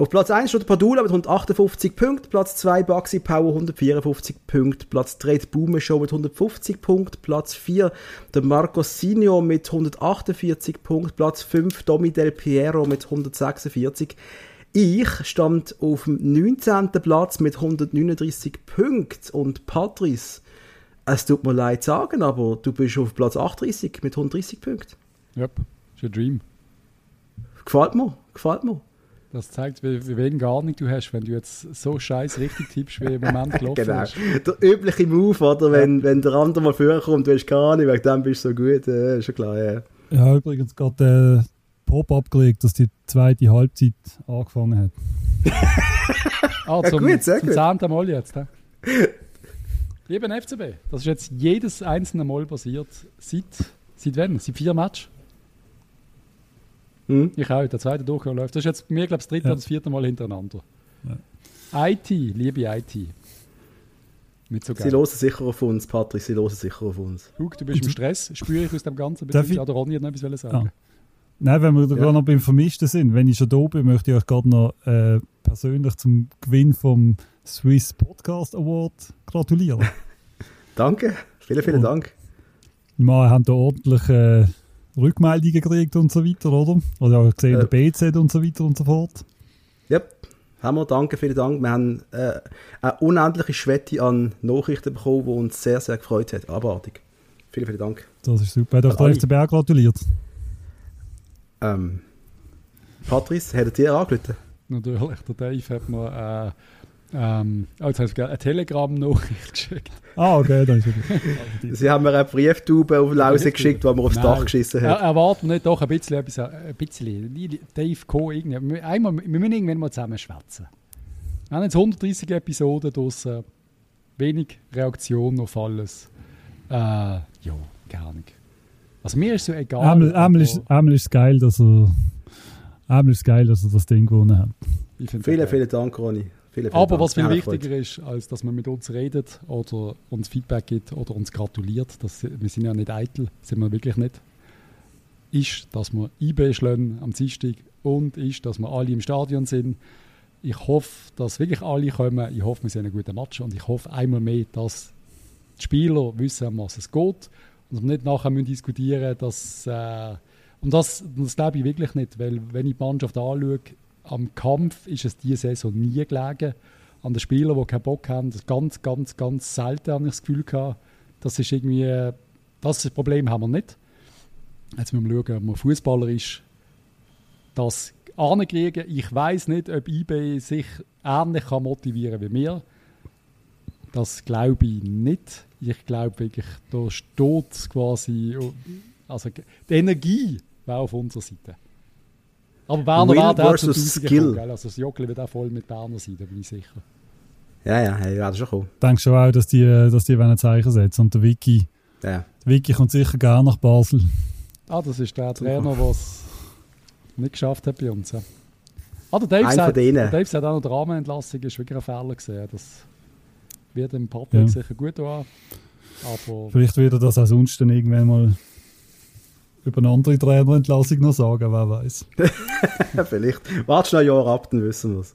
Auf Platz 1 steht Padula mit 158 Punkten, Platz 2 Baxi Power 154 Punkte, Platz 3 die Boomer Show mit 150 Punkten, Platz 4 der Marco Signo mit 148 Punkten, Platz 5 Domi Del Piero mit 146. Ich stand auf dem 19. Platz mit 139 Punkten und Patrice, es tut mir leid sagen, aber du bist auf Platz 38 mit 130 Punkten. Ja, yep, ist ein Dream. Gefällt mir, gefällt mir. Das zeigt, wie, wenig Ahnung du hast, wenn du jetzt so scheiß richtig tippst, wie im Moment gelaufen genau. ist. Der übliche Move, oder? Wenn, ja. wenn der andere mal vorkommt, du hast keine Ahnung, wegen dem bist du so gut, äh, ist schon klar, ja. Ja, übrigens gerade äh, Pop-up gelegt, dass die zweite Halbzeit angefangen hat. ah, zum, ja, gut, sehr zum zehnten Mal jetzt. He? Lieber FCB, das ist jetzt jedes einzelne Mal passiert. Seit, seit wann? Seit vier Matches? Hm? Ich auch, der zweite Durchgang läuft. Das ist jetzt bei mir, glaube ich, das dritte ja. oder das vierte Mal hintereinander. Ja. IT, liebe IT. Mit so sie hören sicher auf uns, Patrick, sie hören sicher auf uns. Guck, du bist im Stress, spüre ich aus dem Ganzen. Darf ich? Oder Ronny hat noch etwas sagen. Ah. Nein, wenn wir ja. gerade noch beim Vermischten sind, wenn ich schon da bin, möchte ich euch gerade noch äh, persönlich zum Gewinn vom Swiss Podcast Award gratulieren. Danke, vielen, vielen Und Dank. Wir haben da ordentlich äh, Rückmeldungen gekriegt und so weiter, oder? Oder auch gesehen, äh, der BZ und so weiter und so fort. Ja, haben wir, danke, vielen Dank. Wir haben äh, eine unendliche Schwette an Nachrichten bekommen, die uns sehr, sehr gefreut hat. Abartig. Vielen, vielen Dank. Das ist super. Hat euch der FCB gratuliert? Ähm, Patrice, hättet ihr angerufen? Natürlich, der Dave hat mir äh, ähm, oh, jetzt habe ich eine Telegram-Nachricht geschickt. Ah, okay, dann ist es Sie haben mir eine Brieftube auf Lause geschickt, die man aufs Nein. Dach geschissen hat. Er, erwarten wir nicht doch ein bisschen etwas, ein bisschen, Dave Co. Irgendwie. Einmal, wir müssen irgendwann mal zusammen schwätzen. Wir haben jetzt 130 Episoden draussen, wenig Reaktion auf alles. Äh, ja, keine Ahnung. Also mir ist so egal. Einmal, einmal, ist, einmal ist es geil, dass er, einmal ist geil, dass er das Ding gewonnen hat. Vielen, vielen Dank, Ronny. Vielen, vielen Aber Dank. was viel wichtiger ist, als dass man mit uns redet oder uns Feedback gibt oder uns gratuliert, das, wir sind ja nicht eitel, sind wir wirklich nicht, ist, dass wir IB schlagen am Dienstag und ist, dass wir alle im Stadion sind. Ich hoffe, dass wirklich alle kommen. Ich hoffe, wir sind einen guten Match und ich hoffe einmal mehr, dass die Spieler wissen, um was es geht und dass wir nicht nachher müssen diskutieren dass äh, und das, das glaube ich wirklich nicht, weil wenn ich die Mannschaft anschaue, am Kampf ist es diese Saison nie gelegen. An den Spielern, die keinen Bock haben, ganz, ganz, ganz selten habe ich das Gefühl gehabt, das ist irgendwie, das Problem haben wir nicht. Jetzt müssen wir schauen, ob man fußballerisch das ankriegen. Ich weiß nicht, ob eBay sich ähnlich kann motivieren wie wir. Das glaube ich nicht. Ich glaube wirklich, da steht quasi, also die Energie wäre auf unserer Seite. Aber Berner Will wird auch zu Skill. Kommen, also das Joggeli wird auch voll mit Berner sein, da bin ich sicher. Ja, ja, hey, werde schon kommen. Denkst du auch, dass die, dass die ein Zeichen setzen und der Vicky, ja. der Vicky kommt sicher gerne nach Basel. Ah, das ist der Trainer, der es nicht geschafft hat bei uns. Ja. Ah, der Dave, Ein sagt, der Dave sagt auch noch, die Rahmenentlassung ist wirklich ein Fehler gesehen. Das wird dem Patrick ja. sicher gut an. Aber Vielleicht wird er das auch sonst dann irgendwann mal über eine andere Trainerentlassung noch sagen, wer weiß. Vielleicht. Warte noch ein Jahr ab, dann wissen wir es.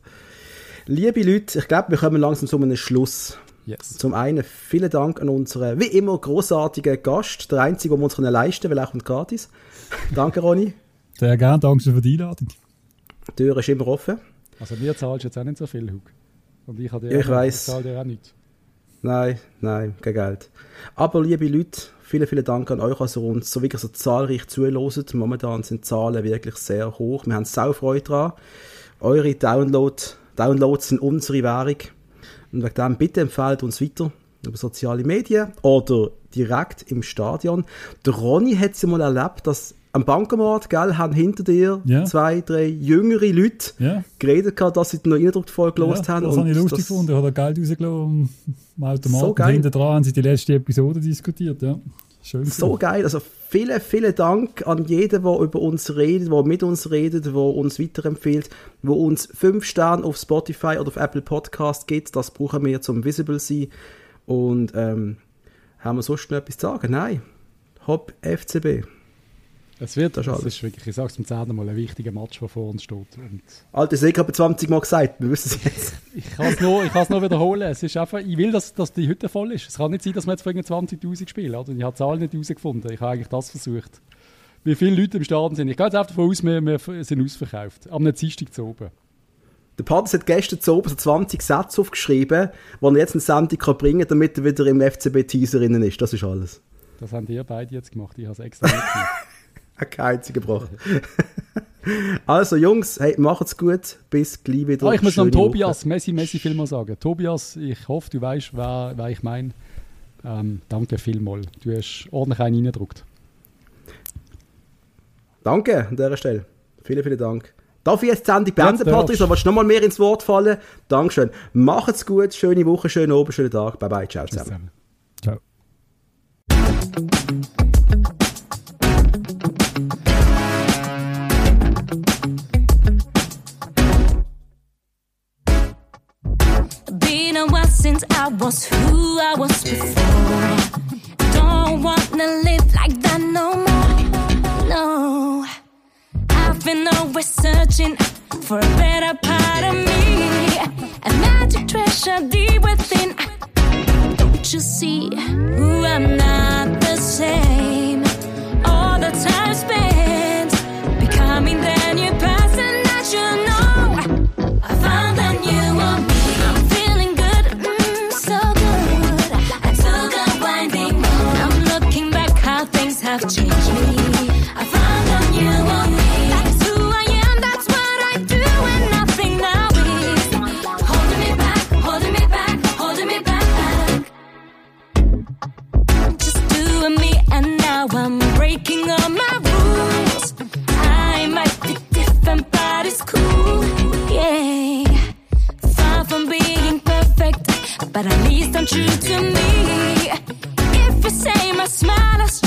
Liebe Leute, ich glaube, wir kommen langsam zu einem Schluss. Yes. Zum einen vielen Dank an unseren, wie immer, großartigen Gast, der einzige, den wir uns leisten können, weil er kommt gratis. Danke, Ronny. Sehr gerne, danke für die Einladung. Die Tür ist immer offen. Also mir zahlst du jetzt auch nicht so viel, Hug. Und ich, habe ja, ich weiß. zahle dir auch nichts. Nein, nein, kein Geld. Aber liebe Leute, vielen, vielen Dank an euch, ihr uns so wirklich so zahlreich zuhört. Momentan sind die Zahlen wirklich sehr hoch. Wir haben sau Freude daran. Eure Download, Downloads sind unsere Währung. Und wegen dem bitte empfehlt uns weiter über soziale Medien oder direkt im Stadion. Der Ronny hat es ja mal erlebt, dass am Bankomat, gell, haben hinter dir yeah. zwei, drei jüngere Leute yeah. geredet, dass sie noch Eindruckvoll gelost ja, haben. Das habe ich lustig gefunden. Ich habe Geld rausgelassen am Automat. So. Hinter dran haben sie die letzte Episode diskutiert. Ja. Schön so cool. geil. Also vielen, vielen Dank an jeden, der über uns redet, der mit uns redet, der uns weiterempfiehlt, der uns fünf Sterne auf Spotify oder auf Apple Podcast gibt. Das brauchen wir zum Visible sein. Und ähm, haben wir sonst noch etwas zu sagen? Nein. Hopp FCB. Es wird, das, das ist wirklich, ich sage es zum zehnten Mal, ein wichtiger Match, der vor uns steht. Und Alter, ich habe 20 Mal gesagt, wir wissen es jetzt. ich kann es nur, nur wiederholen. Es ist einfach, ich will, dass, dass die Hütte voll ist. Es kann nicht sein, dass wir jetzt für 20'000 spielen. Oder? Ich habe die Zahl nicht herausgefunden. Ich habe eigentlich das versucht. Wie viele Leute im Stadion sind. Ich gehe jetzt einfach davon aus, wir, wir sind ausverkauft. Am Dienstag zu oben. Der Padders hat gestern zu oben so 20 Sätze aufgeschrieben, die er jetzt eine Sendung kann bringen kann, damit er wieder im FCB-Teaser ist. Das ist alles. Das haben ihr beide jetzt gemacht. Ich habe es extra nicht gemacht. Kein einziger gebrochen. also Jungs, hey, macht's gut. Bis gleich wieder. Ah, ich muss noch Tobias Messi, Messi vielmal sagen. Tobias, ich hoffe, du weißt, wer, wer ich meine. Ähm, danke vielmals. Du hast ordentlich einen reingedruckt. Danke an dieser Stelle. Vielen, vielen Dank. Darf ich jetzt die Sendung beenden, Patrick? Oder willst du noch mal mehr ins Wort fallen? Dankeschön. Macht's gut. Schöne Woche, schönen Abend, schönen Tag. Bye bye. Ciao zusammen. Ciao. Since I was who I was before. Don't wanna live like that no more. No, I've been always searching for a better part of me. A magic treasure deep within. Don't you see who I'm not the same? Now I'm breaking all my rules. I might be different, but it's cool, yeah. Far from being perfect, but at least I'm true to me. If you say my smile has